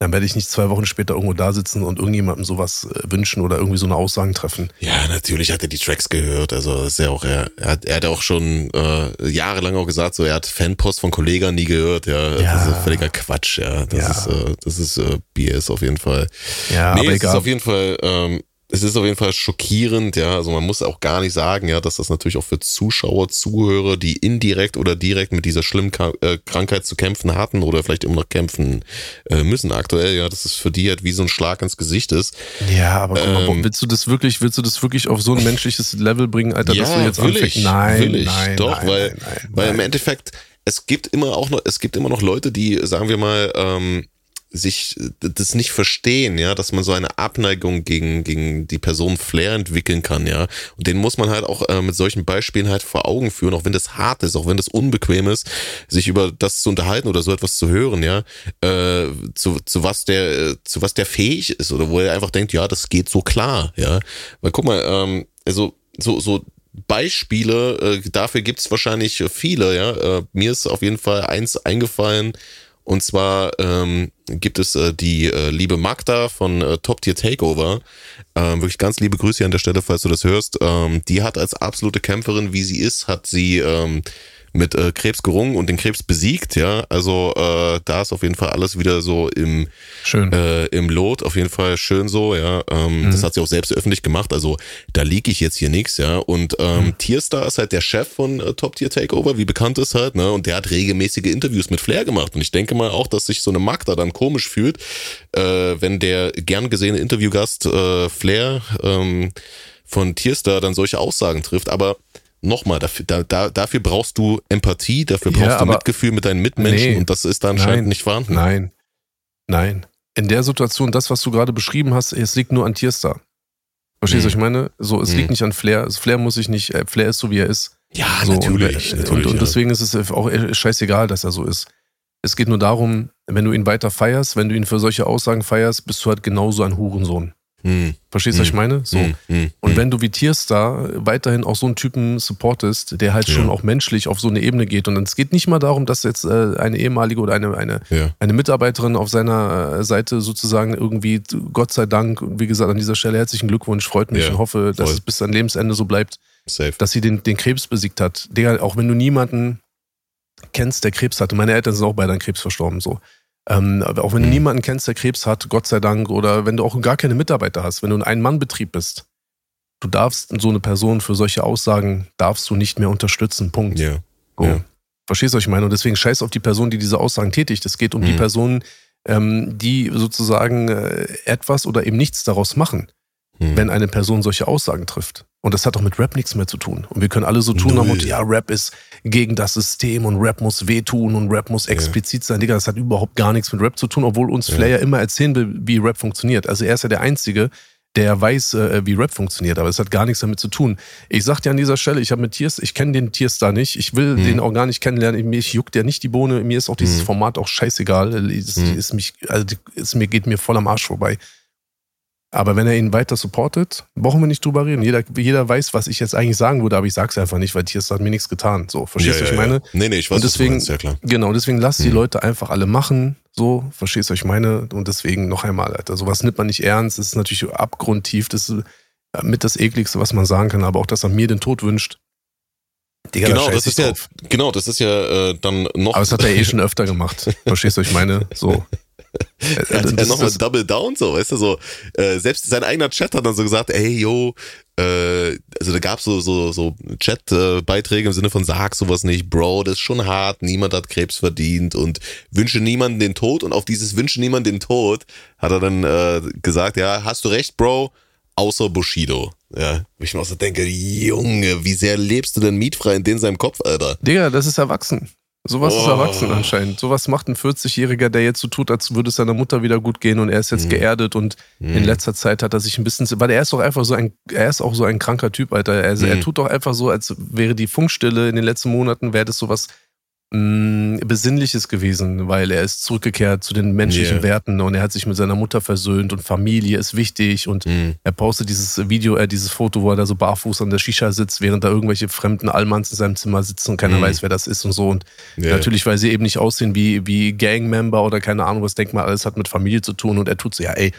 dann werde ich nicht zwei Wochen später irgendwo da sitzen und irgendjemandem sowas äh, wünschen oder irgendwie so eine Aussagen treffen. Ja, natürlich hat er die Tracks gehört. Also ist ja auch, er, er, hat, er hat auch schon äh, jahrelang auch gesagt, so er hat Fanpost von Kollegen nie gehört. Ja, Ja. das ist völliger Quatsch. Ja, das Ja. ist, äh, das ist äh, BS auf jeden Fall. Ja, nee, aber es ist egal. auf jeden Fall, ähm, es ist auf jeden Fall schockierend, ja. Also man muss auch gar nicht sagen, ja, dass das natürlich auch für Zuschauer, Zuhörer, die indirekt oder direkt mit dieser schlimmen äh, Krankheit zu kämpfen hatten oder vielleicht immer noch kämpfen äh, müssen aktuell, ja, dass es für die halt wie so ein Schlag ins Gesicht ist. Ja, aber guck mal, Ähm, willst du das wirklich, willst du das wirklich auf so ein menschliches Level bringen, Alter, dass du jetzt will anfängst? ich, Nein, will ich, nein, doch, nein, weil, nein, nein, weil im. Endeffekt, es gibt immer auch noch, es gibt immer noch Leute, die, sagen wir mal, ähm, sich das nicht verstehen, ja, dass man so eine Abneigung gegen, gegen die Person Flair entwickeln kann, ja. Und den muss man halt auch äh, mit solchen Beispielen halt vor Augen führen, auch wenn das hart ist, auch wenn das unbequem ist, sich über das zu unterhalten oder so etwas zu hören, ja, äh, zu, zu was der, äh, zu was der fähig ist oder wo er einfach denkt, ja, das geht so klar, ja. Weil guck mal, ähm, also so, so Beispiele, äh, dafür gibt's wahrscheinlich viele, ja. Äh, mir ist auf jeden Fall eins eingefallen, und zwar ähm, gibt es äh, die äh, liebe Magda von äh, Top Tier Takeover. Ähm, wirklich ganz liebe Grüße hier an der Stelle, falls du das hörst. Ähm, die hat als absolute Kämpferin, wie sie ist, hat sie ähm, mit äh, Krebs gerungen und den Krebs besiegt. Ja, also äh, da ist auf jeden Fall alles wieder so im Schön. äh, im Lot, auf jeden Fall schön so, ja. Ähm, Mhm. Das hat sie auch selbst öffentlich gemacht, also da liege ich jetzt hier nichts, ja. Und ähm, Mhm. Tierstar ist halt der Chef von äh, Top Tier Takeover, wie bekannt ist halt, ne? Und der hat regelmäßige Interviews mit Flair gemacht. Und ich denke mal auch, dass sich so eine Magda dann komisch fühlt, äh, wenn der gern gesehene Interviewgast äh, Flair ähm, von Tierstar dann solche Aussagen trifft. Aber nochmal, dafür, da, da, dafür brauchst du Empathie, dafür Ja, brauchst du aber- Mitgefühl mit deinen Mitmenschen Nee. und das ist da anscheinend Nein. nicht vorhanden. Nein. Nein. In der Situation, das, was du gerade beschrieben hast, es liegt nur an Tierstar. Verstehst du, was ich meine? So, es Mhm. liegt nicht an Flair. Also Flair muss sich nicht, äh, Flair ist so, wie er ist. Ja, So, natürlich. Und, natürlich und, und ja. deswegen ist es auch äh, scheißegal, dass er so ist. Es geht nur darum, wenn du ihn weiter feierst, wenn du ihn für solche Aussagen feierst, bist du halt genauso ein Hurensohn. Hm, Verstehst du, was ich Hm. meine? So. hm, hm, Und hm. wenn du wie Tierstar weiterhin auch so einen Typen supportest, der halt Ja. schon auch menschlich auf so eine Ebene geht. Und es geht nicht mal darum, dass jetzt äh, eine ehemalige oder eine, eine, ja. eine Mitarbeiterin auf seiner äh, Seite sozusagen irgendwie, Gott sei Dank, wie gesagt, an dieser Stelle herzlichen Glückwunsch, freut mich Ja, und hoffe, dass voll. es bis an Lebensende so bleibt, Safe. dass sie den, den Krebs besiegt hat. Digga, auch wenn du niemanden kennst, der Krebs hatte, meine Eltern sind auch beide an Krebs verstorben, so. Ähm, auch wenn du Mhm. niemanden kennst, der Krebs hat, Gott sei Dank, oder wenn du auch gar keine Mitarbeiter hast, wenn du ein Ein-Mann-Betrieb bist, du darfst so eine Person für solche Aussagen, darfst du nicht mehr unterstützen, Punkt. Ja. So. Ja. Verstehst du, was ich meine? Und deswegen scheiß auf die Person, die diese Aussagen tätigt. Es geht um die Mhm. Personen, ähm, die sozusagen äh, etwas oder eben nichts daraus machen, Hm. wenn eine Person solche Aussagen trifft. Und das hat auch mit Rap nichts mehr zu tun. Und wir können alle so tun, am Motto, ja, Rap ist gegen das System und Rap muss wehtun und Rap muss explizit sein. Digga, das hat überhaupt gar nichts mit Rap zu tun, obwohl uns Ja. Flair ja immer erzählen will, wie Rap funktioniert. Also er ist ja der Einzige, der weiß, äh, wie Rap funktioniert, aber es hat gar nichts damit zu tun. Ich sag dir an dieser Stelle, ich habe mit Tiers, ich kenne den Tiers da nicht, ich will Mhm. den auch gar nicht kennenlernen, mich juckt ja nicht die Bohne, mir ist auch dieses Mhm. Format auch scheißegal, es Mhm. ist mich, also es mir geht mir voll am Arsch vorbei. Aber wenn er ihn weiter supportet, brauchen wir nicht drüber reden. Jeder, jeder weiß, was ich jetzt eigentlich sagen würde, aber ich sag's einfach nicht, weil Tiers hat mir nichts getan. So, verstehst du, ja, was ich ja, meine? Ja. Nee, nee, ich weiß, Und was deswegen- du meinst, ja klar. Genau, deswegen lass die Mhm. Leute einfach alle machen. So, verstehst du, was ich meine? Und deswegen noch einmal, Alter, sowas nimmt man nicht ernst. Das ist natürlich abgrundtief. Das ist äh, mit das ekligste, was man sagen kann. Aber auch, dass er mir den Tod wünscht. Digga, da Genau, scheiß das ich ist ja, genau, das ist ja äh, dann noch. Aber das hat er eh schon öfter gemacht. Verstehst du, was ich meine? So. Ja das- nochmal Double Down, so, weißt du, so, äh, selbst sein eigener Chat hat dann so gesagt, ey, yo, äh, also da gab's so, so, so Chat-Beiträge im Sinne von, sag sowas nicht, Bro, das ist schon hart, niemand hat Krebs verdient und wünsche niemanden den Tod und auf dieses wünsche niemanden den Tod hat er dann äh, gesagt, ja, hast du recht, Bro, außer Bushido. Ja, wo ich mir auch so denke, Junge, wie sehr lebst du denn mietfrei in den seinem Kopf, Alter? Digga, das ist erwachsen. Sowas ist Oh. erwachsen anscheinend. Sowas macht ein 40-Jähriger, der jetzt so tut, als würde es seiner Mutter wieder gut gehen und er ist jetzt Mhm. geerdet und in letzter Zeit hat er sich ein bisschen, weil er ist doch einfach so ein, er ist auch so ein kranker Typ, Alter. Also er Mhm. tut doch einfach so, als wäre die Funkstille in den letzten Monaten, wäre das sowas mh, Besinnliches gewesen, weil er ist zurückgekehrt zu den menschlichen Yeah. Werten und er hat sich mit seiner Mutter versöhnt und Familie ist wichtig und Mhm. er postet dieses Video, äh, dieses Foto, wo er da so barfuß an der Shisha sitzt, während da irgendwelche fremden Allmanns in seinem Zimmer sitzen und keiner Mhm. weiß, wer das ist und so. Und Ja. natürlich, weil sie eben nicht aussehen wie, wie Gangmember oder keine Ahnung was, denk mal, alles hat mit Familie zu tun und er tut so, ja, ey,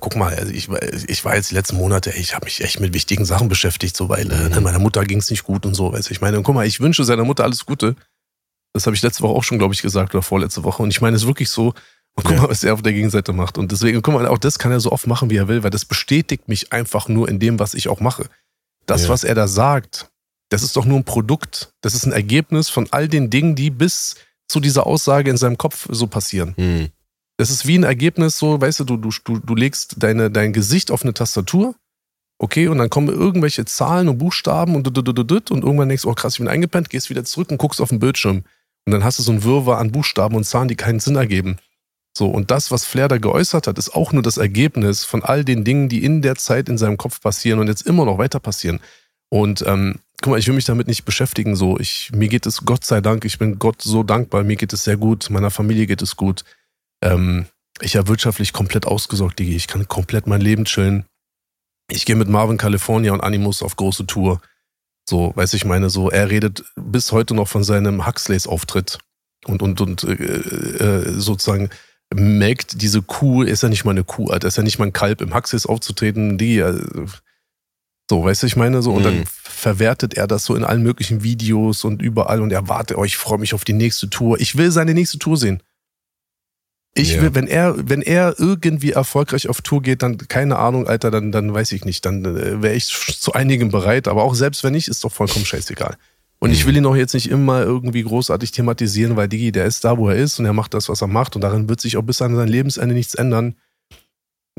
guck mal, also ich, ich war jetzt die letzten Monate, ey, ich habe mich echt mit wichtigen Sachen beschäftigt, so, weil äh, meiner Mutter ging es nicht gut und so, weißt du. Ich meine, guck mal, ich wünsche seiner Mutter alles Gute. Das habe ich letzte Woche auch schon, glaube ich, gesagt oder vorletzte Woche. Und ich meine, es ist wirklich so. Und guck Ja. mal, was er auf der Gegenseite macht. Und deswegen, guck mal, auch das kann er so oft machen, wie er will, weil das bestätigt mich einfach nur in dem, was ich auch mache. Das, Ja. was er da sagt, das ist doch nur ein Produkt. Das ist ein Ergebnis von all den Dingen, die bis zu dieser Aussage in seinem Kopf so passieren. Mhm. Das ist wie ein Ergebnis, so, weißt du, du, du, du, du legst deine, dein Gesicht auf eine Tastatur, okay, und dann kommen irgendwelche Zahlen und Buchstaben und, und, und, und, und irgendwann denkst du, oh krass, ich bin eingepennt, gehst wieder zurück und guckst auf den Bildschirm. Und dann hast du so ein Wirrwarr an Buchstaben und Zahlen, die keinen Sinn ergeben. So, und das, was Flair da geäußert hat, ist auch nur das Ergebnis von all den Dingen, die in der Zeit in seinem Kopf passieren und jetzt immer noch weiter passieren. Und ähm, guck mal, ich will mich damit nicht beschäftigen. So, ich, mir geht es Gott sei Dank, ich bin Gott so dankbar, mir geht es sehr gut, meiner Familie geht es gut. Ähm, ich habe wirtschaftlich komplett ausgesorgt, Digi. Ich kann komplett mein Leben chillen. Ich gehe mit Marvin California und Animus auf große Tour. So, weiß ich meine, so, er redet bis heute noch von seinem Huxleys-Auftritt und, und, und äh, äh, sozusagen melkt diese Kuh, ist ja nicht mal eine Kuh, Alter, ist ja nicht mal ein Kalb, im Huxleys aufzutreten, die, äh, so, weißt du, ich meine, so, und dann Mhm. verwertet er das so in allen möglichen Videos und überall und er warte, oh, ich freue mich auf die nächste Tour. Ich will seine nächste Tour sehen. Ich Ja. will, wenn er, wenn er irgendwie erfolgreich auf Tour geht, dann, keine Ahnung, Alter, dann, dann weiß ich nicht, dann äh, wäre ich zu einigem bereit, aber auch selbst wenn nicht, ist doch vollkommen scheißegal. Und ich Mhm. will ihn auch jetzt nicht immer irgendwie großartig thematisieren, weil Digi, der ist da, wo er ist und er macht das, was er macht und darin wird sich auch bis an sein Lebensende nichts ändern.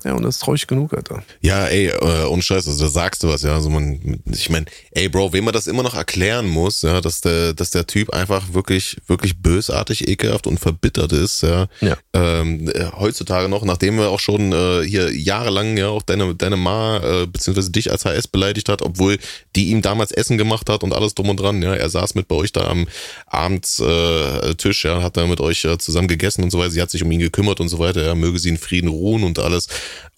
Ja, und das ist traurig genug, Alter. Ja, ey, äh, ohne Scheiß, also da sagst du was, ja. Also man, ich meine, ey, Bro, wem man das immer noch erklären muss, ja, dass der, dass der Typ einfach wirklich, wirklich bösartig, ekelhaft und verbittert ist, ja. Ja. Ähm, äh, heutzutage noch, nachdem er auch schon äh, hier jahrelang ja auch deine, deine Ma, äh, beziehungsweise dich als HS beleidigt hat, obwohl die ihm damals Essen gemacht hat und alles drum und dran, ja. Er saß mit bei euch da am Abendstisch, äh, ja, hat da mit euch äh, zusammen gegessen und so weiter. Sie hat sich um ihn gekümmert und so weiter, ja. Möge sie in Frieden ruhen und alles.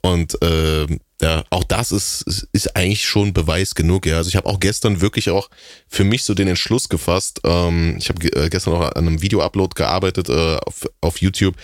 Und äh, ja, auch das ist, ist- eigentlich schon Beweis genug. Ja, also ich habe auch gestern wirklich auch für mich so den Entschluss gefasst. Ähm, ich habe äh, gestern auch an einem Video-Upload gearbeitet äh, auf, auf YouTube.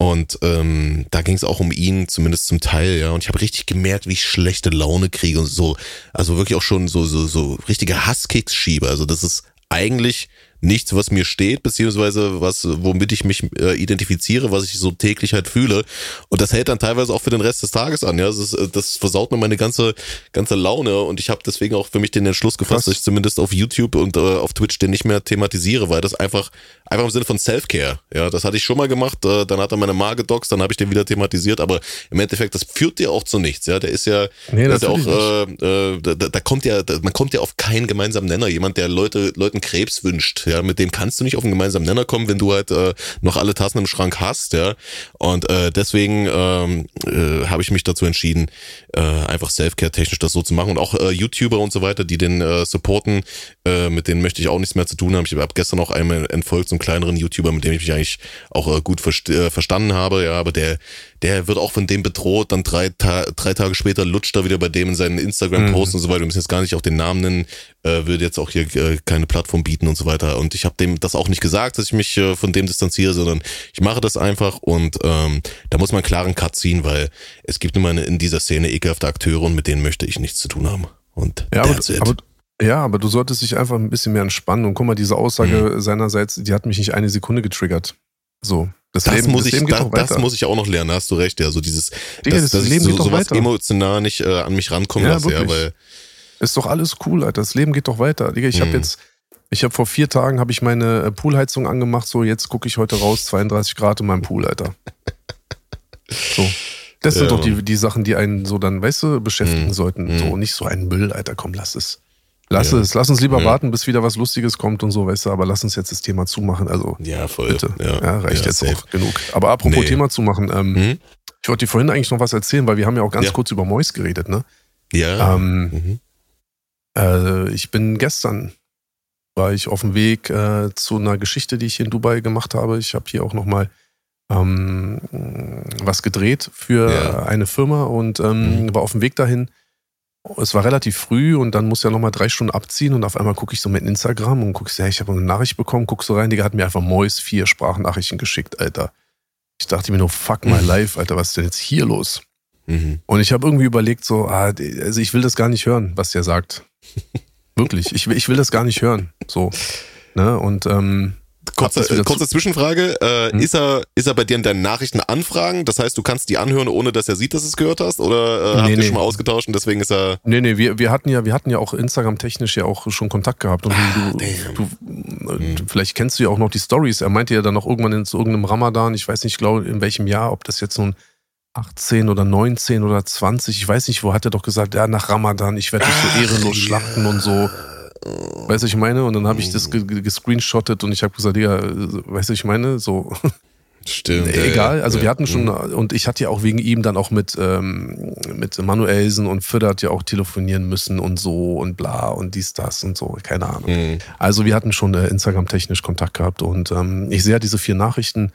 Und ähm, da ging es auch um ihn, zumindest zum Teil, ja. Und ich habe richtig gemerkt, wie ich schlechte Laune kriege und so. Also wirklich auch schon so, so, so richtige Hasskicks schiebe. Also das ist eigentlich nichts, was mir steht, beziehungsweise was, womit ich mich äh, identifiziere, was ich so täglich halt fühle. Und das hält dann teilweise auch für den Rest des Tages an. Ja, das, ist, äh, das versaut mir meine ganze, ganze Laune. Und ich habe deswegen auch für mich den Entschluss gefasst, Krass. dass ich zumindest auf YouTube und äh, auf Twitch den nicht mehr thematisiere, weil das einfach, einfach im Sinne von Self-Care. Ja, das hatte ich schon mal gemacht. Äh, dann hat er meine Ma gedoxt, dann habe ich den wieder thematisiert. Aber im Endeffekt, das führt dir auch zu nichts. Ja, der ist ja, Nee, der ist ja auch, äh, äh, da, da kommt ja, da, man kommt ja auf keinen gemeinsamen Nenner. Jemand, der Leute, Leuten Krebs wünscht, ja, mit dem kannst du nicht auf einen gemeinsamen Nenner kommen, wenn du halt äh, noch alle Tassen im Schrank hast, ja. Und äh, deswegen ähm, äh, habe ich mich dazu entschieden, äh, einfach Selfcare-technisch das so zu machen. Und auch äh, YouTuber und so weiter, die den äh, supporten, äh, mit denen möchte ich auch nichts mehr zu tun haben. Ich habe gestern auch einmal entfolgt, so einen kleineren YouTuber, mit dem ich mich eigentlich auch äh, gut äh, verstanden habe, ja, aber der, der wird auch von dem bedroht, dann drei, Ta drei Tage später lutscht er wieder bei dem in seinen Instagram-Posts und so weiter. Wir müssen jetzt gar nicht auch den Namen nennen, äh, würde jetzt auch hier äh, keine Plattform bieten und so weiter. Und ich habe dem das auch nicht gesagt, dass ich mich äh, von dem distanziere, sondern ich mache das einfach und ähm, da muss man einen klaren Cut ziehen, weil es gibt immer in dieser Szene ekelhafte Akteure und mit denen möchte ich nichts zu tun haben. Und Ja, aber, aber, ja, aber du solltest dich einfach ein bisschen mehr entspannen. Und guck mal, diese Aussage Mhm. seinerseits, die hat mich nicht eine Sekunde getriggert. So. Das, das Leben, muss das ich, da, doch weiter. das muss ich auch noch lernen, da hast du recht, ja, so dieses, Digga, dass, das dass ich Leben so, geht doch sowas weiter. emotional nicht äh, an mich rankommen Ja, lasse, ja, weil Ist doch alles cool, Alter. Das Leben geht doch weiter. Digga, ich habe Mhm. jetzt, ich habe vor vier Tagen habe ich meine äh, Poolheizung angemacht. So, jetzt gucke ich heute raus, 32 Grad in meinem Pool, Alter. So. Das sind Ja, doch die, die Sachen, die einen so dann, weißt du, beschäftigen Mhm. sollten. Mhm. So, nicht so ein Müll, Alter. Komm, lass es. Lass Ja. es. Lass uns lieber Mhm. warten, bis wieder was Lustiges kommt und so, weißt du. Aber lass uns jetzt das Thema zumachen. Also, ja, voll. bitte. Ja, Ja, reicht ja, jetzt safe. auch genug. Aber apropos Nee. Thema zumachen, ähm, Mhm. ich wollte dir vorhin eigentlich noch was erzählen, weil wir haben ja auch ganz Ja. kurz über Mois geredet, ne? Ja. Ähm, mhm. äh, ich bin gestern war ich auf dem Weg äh, zu einer Geschichte, die ich hier in Dubai gemacht habe. Ich habe hier auch nochmal ähm, was gedreht für ja. eine Firma und ähm, mhm. war auf dem Weg dahin. Es war relativ früh und dann muss ja nochmal drei Stunden abziehen und auf einmal gucke ich so mit Instagram und gucke, hey, ich habe eine Nachricht bekommen, guck so rein, Digga hat mir einfach Mois vier Sprachnachrichten geschickt, Alter. Ich dachte mir nur, fuck my mhm. life, Alter, was ist denn jetzt hier los? Mhm. Und ich habe irgendwie überlegt, so, ah, also ich will das gar nicht hören, was der sagt. Wirklich, ich will, ich will das gar nicht hören. So. Ne? Und ähm, Kurze, äh, kurze Zwischenfrage. Äh, hm? ist, er, ist er bei dir in deinen Nachrichten anfragen? Das heißt, du kannst die anhören, ohne dass er sieht, dass du es gehört hast? Oder äh, nee, habt ihr nee. schon mal ausgetauscht und deswegen ist er. Nee, nee, wir, wir hatten ja, wir hatten ja auch Instagram-technisch ja auch schon Kontakt gehabt. Und ah, du, du, hm. vielleicht kennst du ja auch noch die Stories. Er meinte ja dann noch irgendwann in so irgendeinem Ramadan, ich weiß nicht, glaube in welchem Jahr, ob das jetzt so ein 18 oder 19 oder 20, ich weiß nicht, wo hat er doch gesagt, ja, nach Ramadan, ich werde dich so ehrenlos schlachten und so. Weißt du, ich meine? Und dann habe ich das gescreenshottet und ich habe gesagt, ja, weißt du, ich meine? So. Stimmt. Egal, also ja, wir hatten schon, ja. Mhm. und ich hatte ja auch wegen ihm dann auch mit, ähm, mit Manuelsen und Födert ja auch telefonieren müssen und so und bla und dies, das und so, keine Ahnung. Mhm. Also wir hatten schon äh, Instagram-technisch Kontakt gehabt und ähm, ich sehe ja diese vier Nachrichten,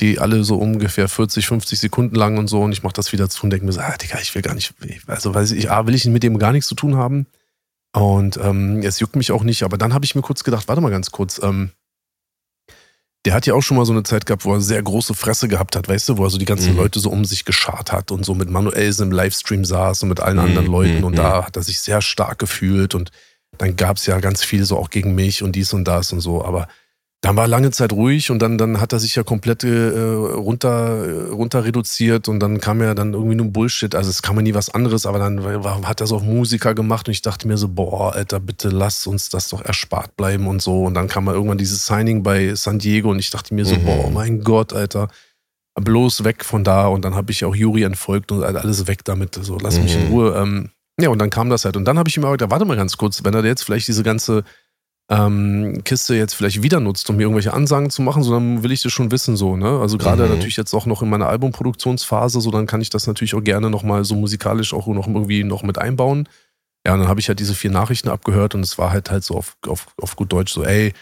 die alle so ungefähr 40, 50 Sekunden lang und so und ich mache das wieder zu und denke mir so, ah, Digga, ich will gar nicht, also weiß ich, A, will ich mit dem gar nichts zu tun haben und ähm, es juckt mich auch nicht, aber dann habe ich mir kurz gedacht, warte mal ganz kurz, ähm, der hat ja auch schon mal so eine Zeit gehabt, wo er sehr große Fresse gehabt hat, weißt du, wo er so die ganzen mhm. Leute so um sich geschart hat und so mit Manuelsen im Livestream saß und mit allen mhm. anderen Leuten und mhm. da hat er sich sehr stark gefühlt und dann gab es ja ganz viel so auch gegen mich und dies und das und so, aber dann war lange Zeit ruhig und dann, dann hat er sich ja komplett äh, runter, äh, runter reduziert und dann kam ja dann irgendwie nur Bullshit. Also es kam ja nie was anderes, aber dann war, hat er so auf Musiker gemacht und ich dachte mir so, boah, Alter, bitte lass uns das doch erspart bleiben und so. Und dann kam mal irgendwann dieses Signing bei San Diego und ich dachte mir so, mhm. boah, mein Gott, Alter, bloß weg von da. Und dann habe ich auch Juri entfolgt und alles weg damit. So, lass mhm. mich in mhm. Ruhe. Ähm, ja, und dann kam das halt. Und dann habe ich ihm aber gedacht, warte mal ganz kurz, wenn er jetzt vielleicht diese ganze ähm, Kiste jetzt vielleicht wieder nutzt, um mir irgendwelche Ansagen zu machen, sondern will ich das schon wissen, so, ne? Also gerade mhm. natürlich jetzt auch noch in meiner Albumproduktionsphase, so dann kann ich das natürlich auch gerne nochmal so musikalisch auch noch irgendwie noch mit einbauen. Ja, und dann habe ich halt diese vier Nachrichten abgehört und es war halt halt so auf, auf, auf gut Deutsch so, ey,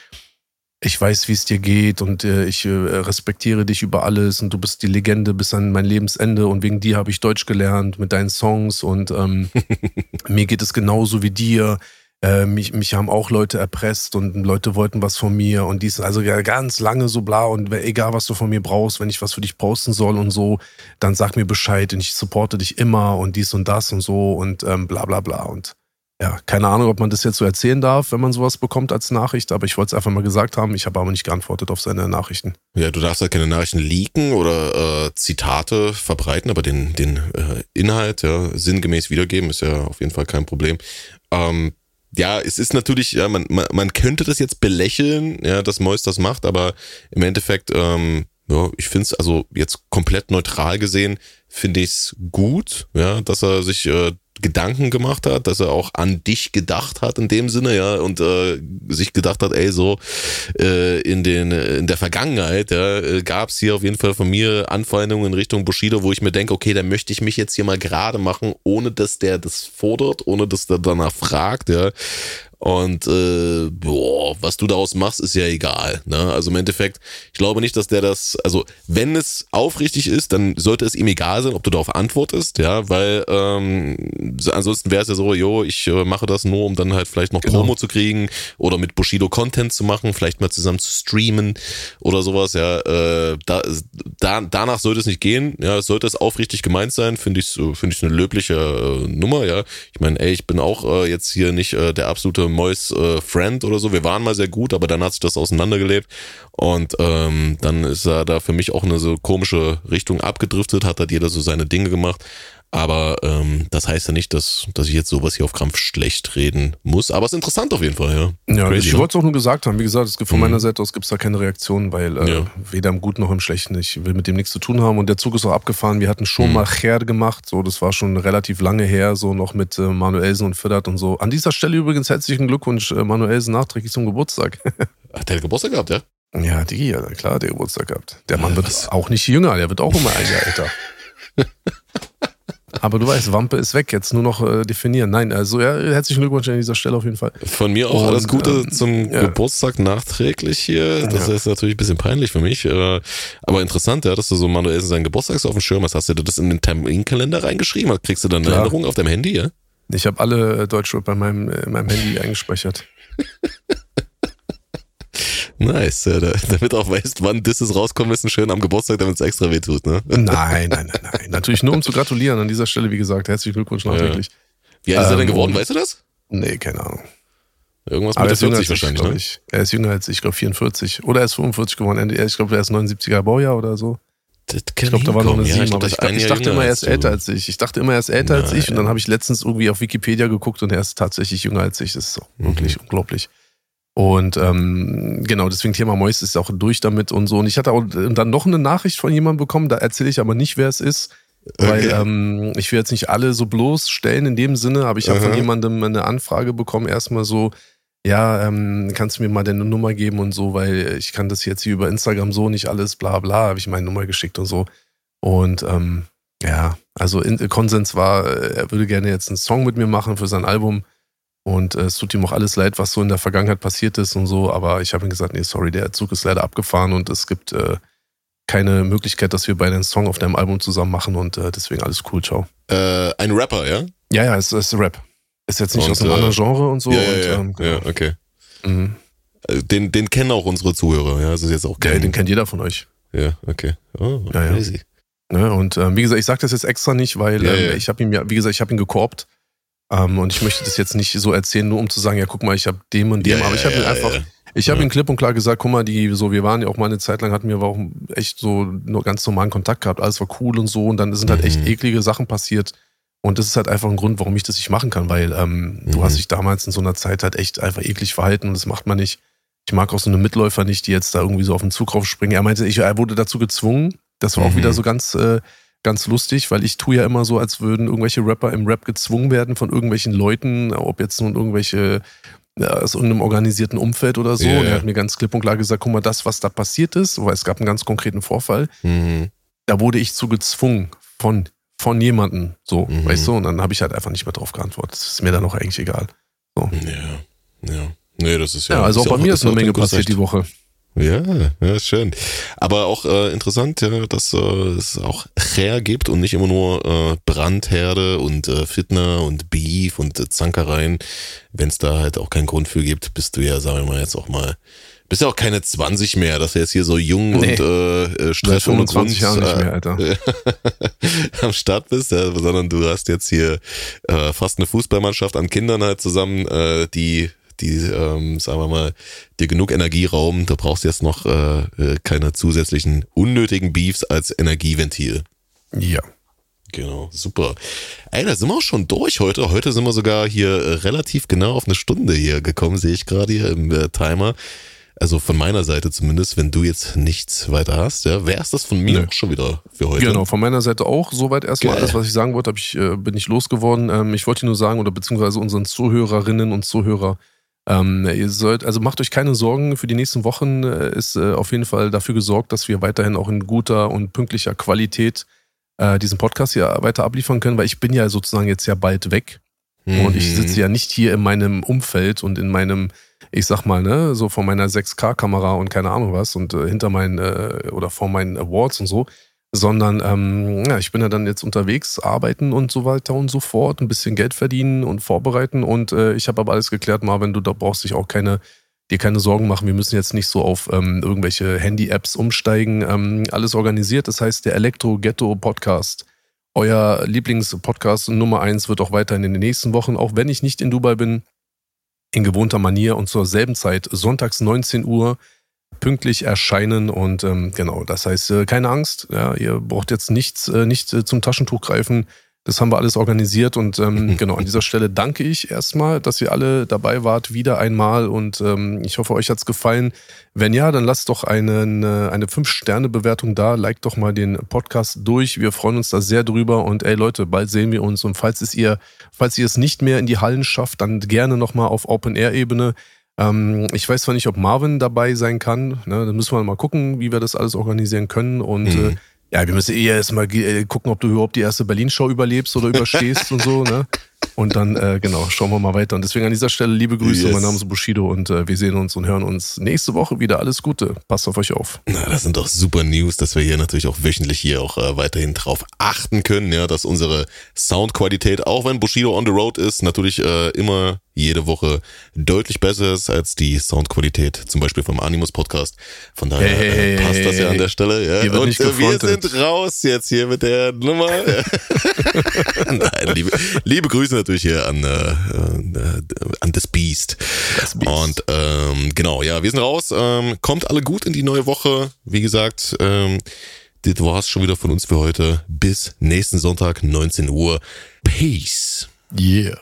ich weiß, wie es dir geht und äh, ich äh, respektiere dich über alles und du bist die Legende bis an mein Lebensende und wegen dir habe ich Deutsch gelernt mit deinen Songs und ähm, mir geht es genauso wie dir. Äh, mich, mich haben auch Leute erpresst und Leute wollten was von mir und dies, also ja, ganz lange so bla und egal was du von mir brauchst, wenn ich was für dich posten soll und so, dann sag mir Bescheid und ich supporte dich immer und dies und das und so und ähm, bla bla bla und ja, keine Ahnung, ob man das jetzt so erzählen darf, wenn man sowas bekommt als Nachricht, aber ich wollte es einfach mal gesagt haben. Ich habe aber nicht geantwortet auf seine Nachrichten. Ja, du darfst halt keine Nachrichten leaken oder äh, Zitate verbreiten, aber den, den äh, Inhalt ja, sinngemäß wiedergeben ist ja auf jeden Fall kein Problem. Ähm, ja, es ist natürlich, ja, man, man, man könnte das jetzt belächeln, ja, dass Mois das macht, aber im Endeffekt, ähm, ja, ich finde es also jetzt komplett neutral gesehen, finde ich es gut, ja, dass er sich äh, Gedanken gemacht hat, dass er auch an dich gedacht hat in dem Sinne, ja, und äh, sich gedacht hat, ey, so äh, in den in der Vergangenheit, ja, äh, gab es hier auf jeden Fall von mir Anfeindungen in Richtung Bushido, wo ich mir denke, okay, da möchte ich mich jetzt hier mal gerade machen, ohne dass der das fordert, ohne dass der danach fragt, ja. Und äh, boah, was du daraus machst, ist ja egal. Ne? Also im Endeffekt, ich glaube nicht, dass der das, also wenn es aufrichtig ist, dann sollte es ihm egal sein, ob du darauf antwortest, ja, weil ähm, ansonsten wäre es ja so, jo, ich äh, mache das nur, um dann halt vielleicht noch genau. Promo zu kriegen oder mit Bushido Content zu machen, vielleicht mal zusammen zu streamen oder sowas, ja. Äh, da, da, danach sollte es nicht gehen, ja, sollte es aufrichtig gemeint sein, finde ich, finde ich eine löbliche äh, Nummer, ja. Ich meine, ey, ich bin auch äh, jetzt hier nicht äh, der absolute Mois äh, Friend oder so. Wir waren mal sehr gut, aber dann hat sich das auseinandergelebt. Und ähm, dann ist er da für mich auch eine so komische Richtung abgedriftet, hat halt jeder so seine Dinge gemacht. Aber ähm, das heißt ja nicht, dass, dass ich jetzt sowas hier auf Krampf schlecht reden muss. Aber es ist interessant auf jeden Fall, ja. Ja, Crazy, ich ne? wollte es auch nur gesagt haben. Wie gesagt, es gibt von mhm. meiner Seite aus gibt es da keine Reaktion, weil äh, ja. weder im Guten noch im Schlechten. Ich will mit dem nichts zu tun haben. Und der Zug ist auch abgefahren. Wir hatten schon mhm. mal Cher gemacht. So, das war schon relativ lange her, so noch mit äh, Manuelsen und Fiddert und so. An dieser Stelle übrigens herzlichen Glückwunsch, äh, Manuelsen, nachträglich zum Geburtstag. Hat der Geburtstag gehabt, ja? Ja, die, ja, klar, der Geburtstag gehabt. Der Mann wird Was? auch nicht jünger, der wird auch immer ein Jahr älter. Aber du weißt, Wampe ist weg, jetzt nur noch äh, definieren. Nein, also ja, herzlichen Glückwunsch an dieser Stelle auf jeden Fall. Von mir auch Und, alles Gute ähm, zum ja. Geburtstag nachträglich hier. Das Ja. ist natürlich ein bisschen peinlich für mich. äh, Aber interessant, ja, dass du so manuell seinen Geburtstag so auf dem Schirm hast. Hast du das in den Terminkalender reingeschrieben? Kriegst du dann eine Klar. Erinnerung auf deinem Handy, ja? Ich habe alle Deutschrap bei meinem, in meinem Handy eingespeichert. Nice, ja, da, damit auch weißt, wann Disses rauskommen müssen, schön am Geburtstag, damit es extra weh tut, ne? Nein, nein, nein, nein. Natürlich nur um zu gratulieren an dieser Stelle, wie gesagt. Herzlichen Glückwunsch nachträglich. Wie alt ist er denn Ähm, geworden, weißt du das? Nee, keine Ahnung. Irgendwas mit er der ist jünger 40 als ich, wahrscheinlich, glaube ne? ich. Er ist jünger als ich, ich glaube 44. Oder er ist 45 geworden. Ich glaube, er ist 79er Baujahr oder so. Das Ich glaube, da war noch eine hinkommen, ja, 7, glaub, aber ich, ich dachte immer, er ist älter als ich. Ich dachte immer, er ist älter als ich und Nein. dann habe ich letztens irgendwie auf Wikipedia geguckt und er ist tatsächlich jünger als ich. Das ist auch Mhm. wirklich unglaublich. Und ähm, genau, deswegen Thema Mois ist auch durch damit und so. Und ich hatte auch dann noch eine Nachricht von jemandem bekommen, da erzähle ich aber nicht, wer es ist. Weil Okay. ähm, ich will jetzt nicht alle so bloßstellen in dem Sinne, aber ich habe von jemandem eine Anfrage bekommen, erstmal so, ja, ähm, kannst du mir mal deine Nummer geben und so, weil ich kann das jetzt hier über Instagram so nicht alles, bla bla, habe ich meine Nummer geschickt und so. Und ähm, ja, also in, Konsens war, äh, er würde gerne jetzt einen Song mit mir machen für sein Album. Und äh, es tut ihm auch alles leid, was so in der Vergangenheit passiert ist und so. Aber ich habe ihm gesagt, nee, sorry, der Zug ist leider abgefahren und es gibt äh, keine Möglichkeit, dass wir beide einen Song auf deinem Album zusammen machen und äh, deswegen alles cool, ciao. Äh, ein Rapper, ja? Ja, ja, es ist Rap. Ist jetzt nicht Und, aus einem äh, anderen Genre und so. ja, und, ja, ja, ähm, ja, okay. mhm. Äh, Den, den kennen auch unsere Zuhörer, ja? Das ist jetzt auch Der, kein, den kennt jeder von euch. Ja, okay. Oh, Ja, ja. crazy. Ne? Und ähm, wie gesagt, ich sage das jetzt extra nicht, weil Ja, ähm, ja. ich habe ihm ja, wie gesagt, ich habe ihn gekorbt. Ähm, und ich möchte das jetzt nicht so erzählen, nur um zu sagen, ja, guck mal, ich habe dem und dem. Ja, aber ich ja, habe ihn ja, einfach, ja. ich habe Ja. ihm klipp und klar gesagt, guck mal, die, so, wir waren ja auch mal eine Zeit lang, hatten wir auch echt so nur ganz normalen Kontakt gehabt, alles war cool und so. Und dann sind halt echt Mhm. eklige Sachen passiert. Und das ist halt einfach ein Grund, warum ich das nicht machen kann, weil ähm, du Mhm. hast dich damals in so einer Zeit halt echt einfach eklig verhalten und das macht man nicht. Ich mag auch so eine Mitläufer nicht, die jetzt da irgendwie so auf den Zug raufspringen. Er meinte, ich, er wurde dazu gezwungen. Das war auch Mhm. wieder so ganz, äh, ganz lustig, weil ich tue ja immer so, als würden irgendwelche Rapper im Rap gezwungen werden von irgendwelchen Leuten, ob jetzt nun irgendwelche ja, aus irgendeinem organisierten Umfeld oder so. Ja, Und er hat mir ganz klipp und klar gesagt, guck mal, das, was da passiert ist, weil es gab einen ganz konkreten Vorfall, Mhm. da wurde ich zu gezwungen von, von jemandem, so, Mhm. weißt du? Und dann habe ich halt einfach nicht mehr drauf geantwortet. Das ist mir dann auch eigentlich egal. Ja, ja. Nee, das ist ja. Ja, also auch bei mir ist eine Menge passiert die Woche. Ja, ja, schön. Aber auch äh, interessant, ja, dass äh, es auch Cher gibt und nicht immer nur äh, Brandherde und äh, Fitner und Beef und äh, Zankereien. Wenn es da halt auch keinen Grund für gibt, bist du ja, sagen wir mal, jetzt auch mal, bist ja auch keine 20 mehr, dass du jetzt hier so jung Nee. und äh, äh, Stress 25 Grund Jahren nicht äh, mehr, Alter. am Start bist, ja, sondern du hast jetzt hier äh, fast eine Fußballmannschaft an Kindern halt zusammen, äh, die, die, ähm, sagen wir mal, dir genug Energie rauben. Du brauchst jetzt noch äh, äh, keine zusätzlichen unnötigen Beefs als Energieventil. Ja. Genau, super. Ey, da sind wir auch schon durch heute. Heute sind wir sogar hier äh, relativ genau auf eine Stunde hier gekommen, sehe ich gerade hier im äh, Timer. Also von meiner Seite zumindest, wenn du jetzt nichts weiter hast, ja, wäre es das von mir Nö. auch schon wieder für heute. Genau, von meiner Seite auch. Soweit erstmal Geil. alles, was ich sagen wollte, ich, äh, bin ich losgeworden. Ähm, ich wollte nur sagen, oder beziehungsweise unseren Zuhörerinnen und Zuhörer, ähm, ihr sollt, also macht euch keine Sorgen, für die nächsten Wochen äh, ist äh, auf jeden Fall dafür gesorgt, dass wir weiterhin auch in guter und pünktlicher Qualität äh, diesen Podcast hier weiter abliefern können, weil ich bin ja sozusagen jetzt ja bald weg. Und ich Mhm. sitze ja nicht hier in meinem Umfeld und in meinem, ich sag mal, ne, so vor meiner 6K-Kamera und keine Ahnung was und äh, hinter meinen äh, oder vor meinen Awards und so, sondern ähm, ja, ich bin ja dann jetzt unterwegs, arbeiten und so weiter und so fort, ein bisschen Geld verdienen und vorbereiten und äh, ich habe aber alles geklärt, Marvin, du da brauchst dich auch keine dir keine Sorgen machen, wir müssen jetzt nicht so auf ähm, irgendwelche Handy-Apps umsteigen. Ähm, alles organisiert. Das heißt, der Elektro-Ghetto-Podcast, euer Lieblingspodcast Nummer eins, wird auch weiterhin in den nächsten Wochen, auch wenn ich nicht in Dubai bin, in gewohnter Manier und zur selben Zeit, sonntags 19 Uhr, pünktlich erscheinen. Und ähm, genau, das heißt, äh, keine Angst, ja, ihr braucht jetzt nichts, äh, nicht äh, zum Taschentuch greifen. Das haben wir alles organisiert und ähm, genau an dieser Stelle danke ich erstmal, dass ihr alle dabei wart, wieder einmal und ähm, ich hoffe, euch hat's gefallen. Wenn ja, dann lasst doch einen, eine 5-Sterne-Bewertung da, liked doch mal den Podcast durch. Wir freuen uns da sehr drüber und ey Leute, bald sehen wir uns und falls es ihr, falls ihr es nicht mehr in die Hallen schafft, dann gerne nochmal auf Open-Air-Ebene. Ähm, ich weiß zwar nicht, ob Marvin dabei sein kann, ne, da müssen wir mal gucken, wie wir das alles organisieren können und Mhm. äh, Ja, wir müssen eh erstmal äh, gucken, ob du überhaupt die erste Berlin-Show überlebst oder überstehst und so, ne? Und dann, äh, genau, schauen wir mal weiter. Und deswegen an dieser Stelle liebe Grüße. Yes. Mein Name ist Bushido und äh, wir sehen uns und hören uns nächste Woche wieder. Alles Gute. Passt auf euch auf. Na, das sind doch super News, dass wir hier natürlich auch wöchentlich hier auch äh, weiterhin drauf achten können, ja, dass unsere Soundqualität, auch wenn Bushido on the road ist, natürlich äh, immer jede Woche deutlich besser ist als die Soundqualität, zum Beispiel vom Animus Podcast. Von daher hey, äh, passt das ja an der Stelle. Ja. Und äh, wir sind raus jetzt hier mit der Nummer. Nein, liebe, liebe Grüße natürlich hier an, äh, äh, an das Beast. Das Beast. Und ähm, genau, ja, wir sind raus. Ähm, kommt alle gut in die neue Woche. Wie gesagt, ähm, das war's schon wieder von uns für heute. Bis nächsten Sonntag, 19 Uhr. Peace. Yeah.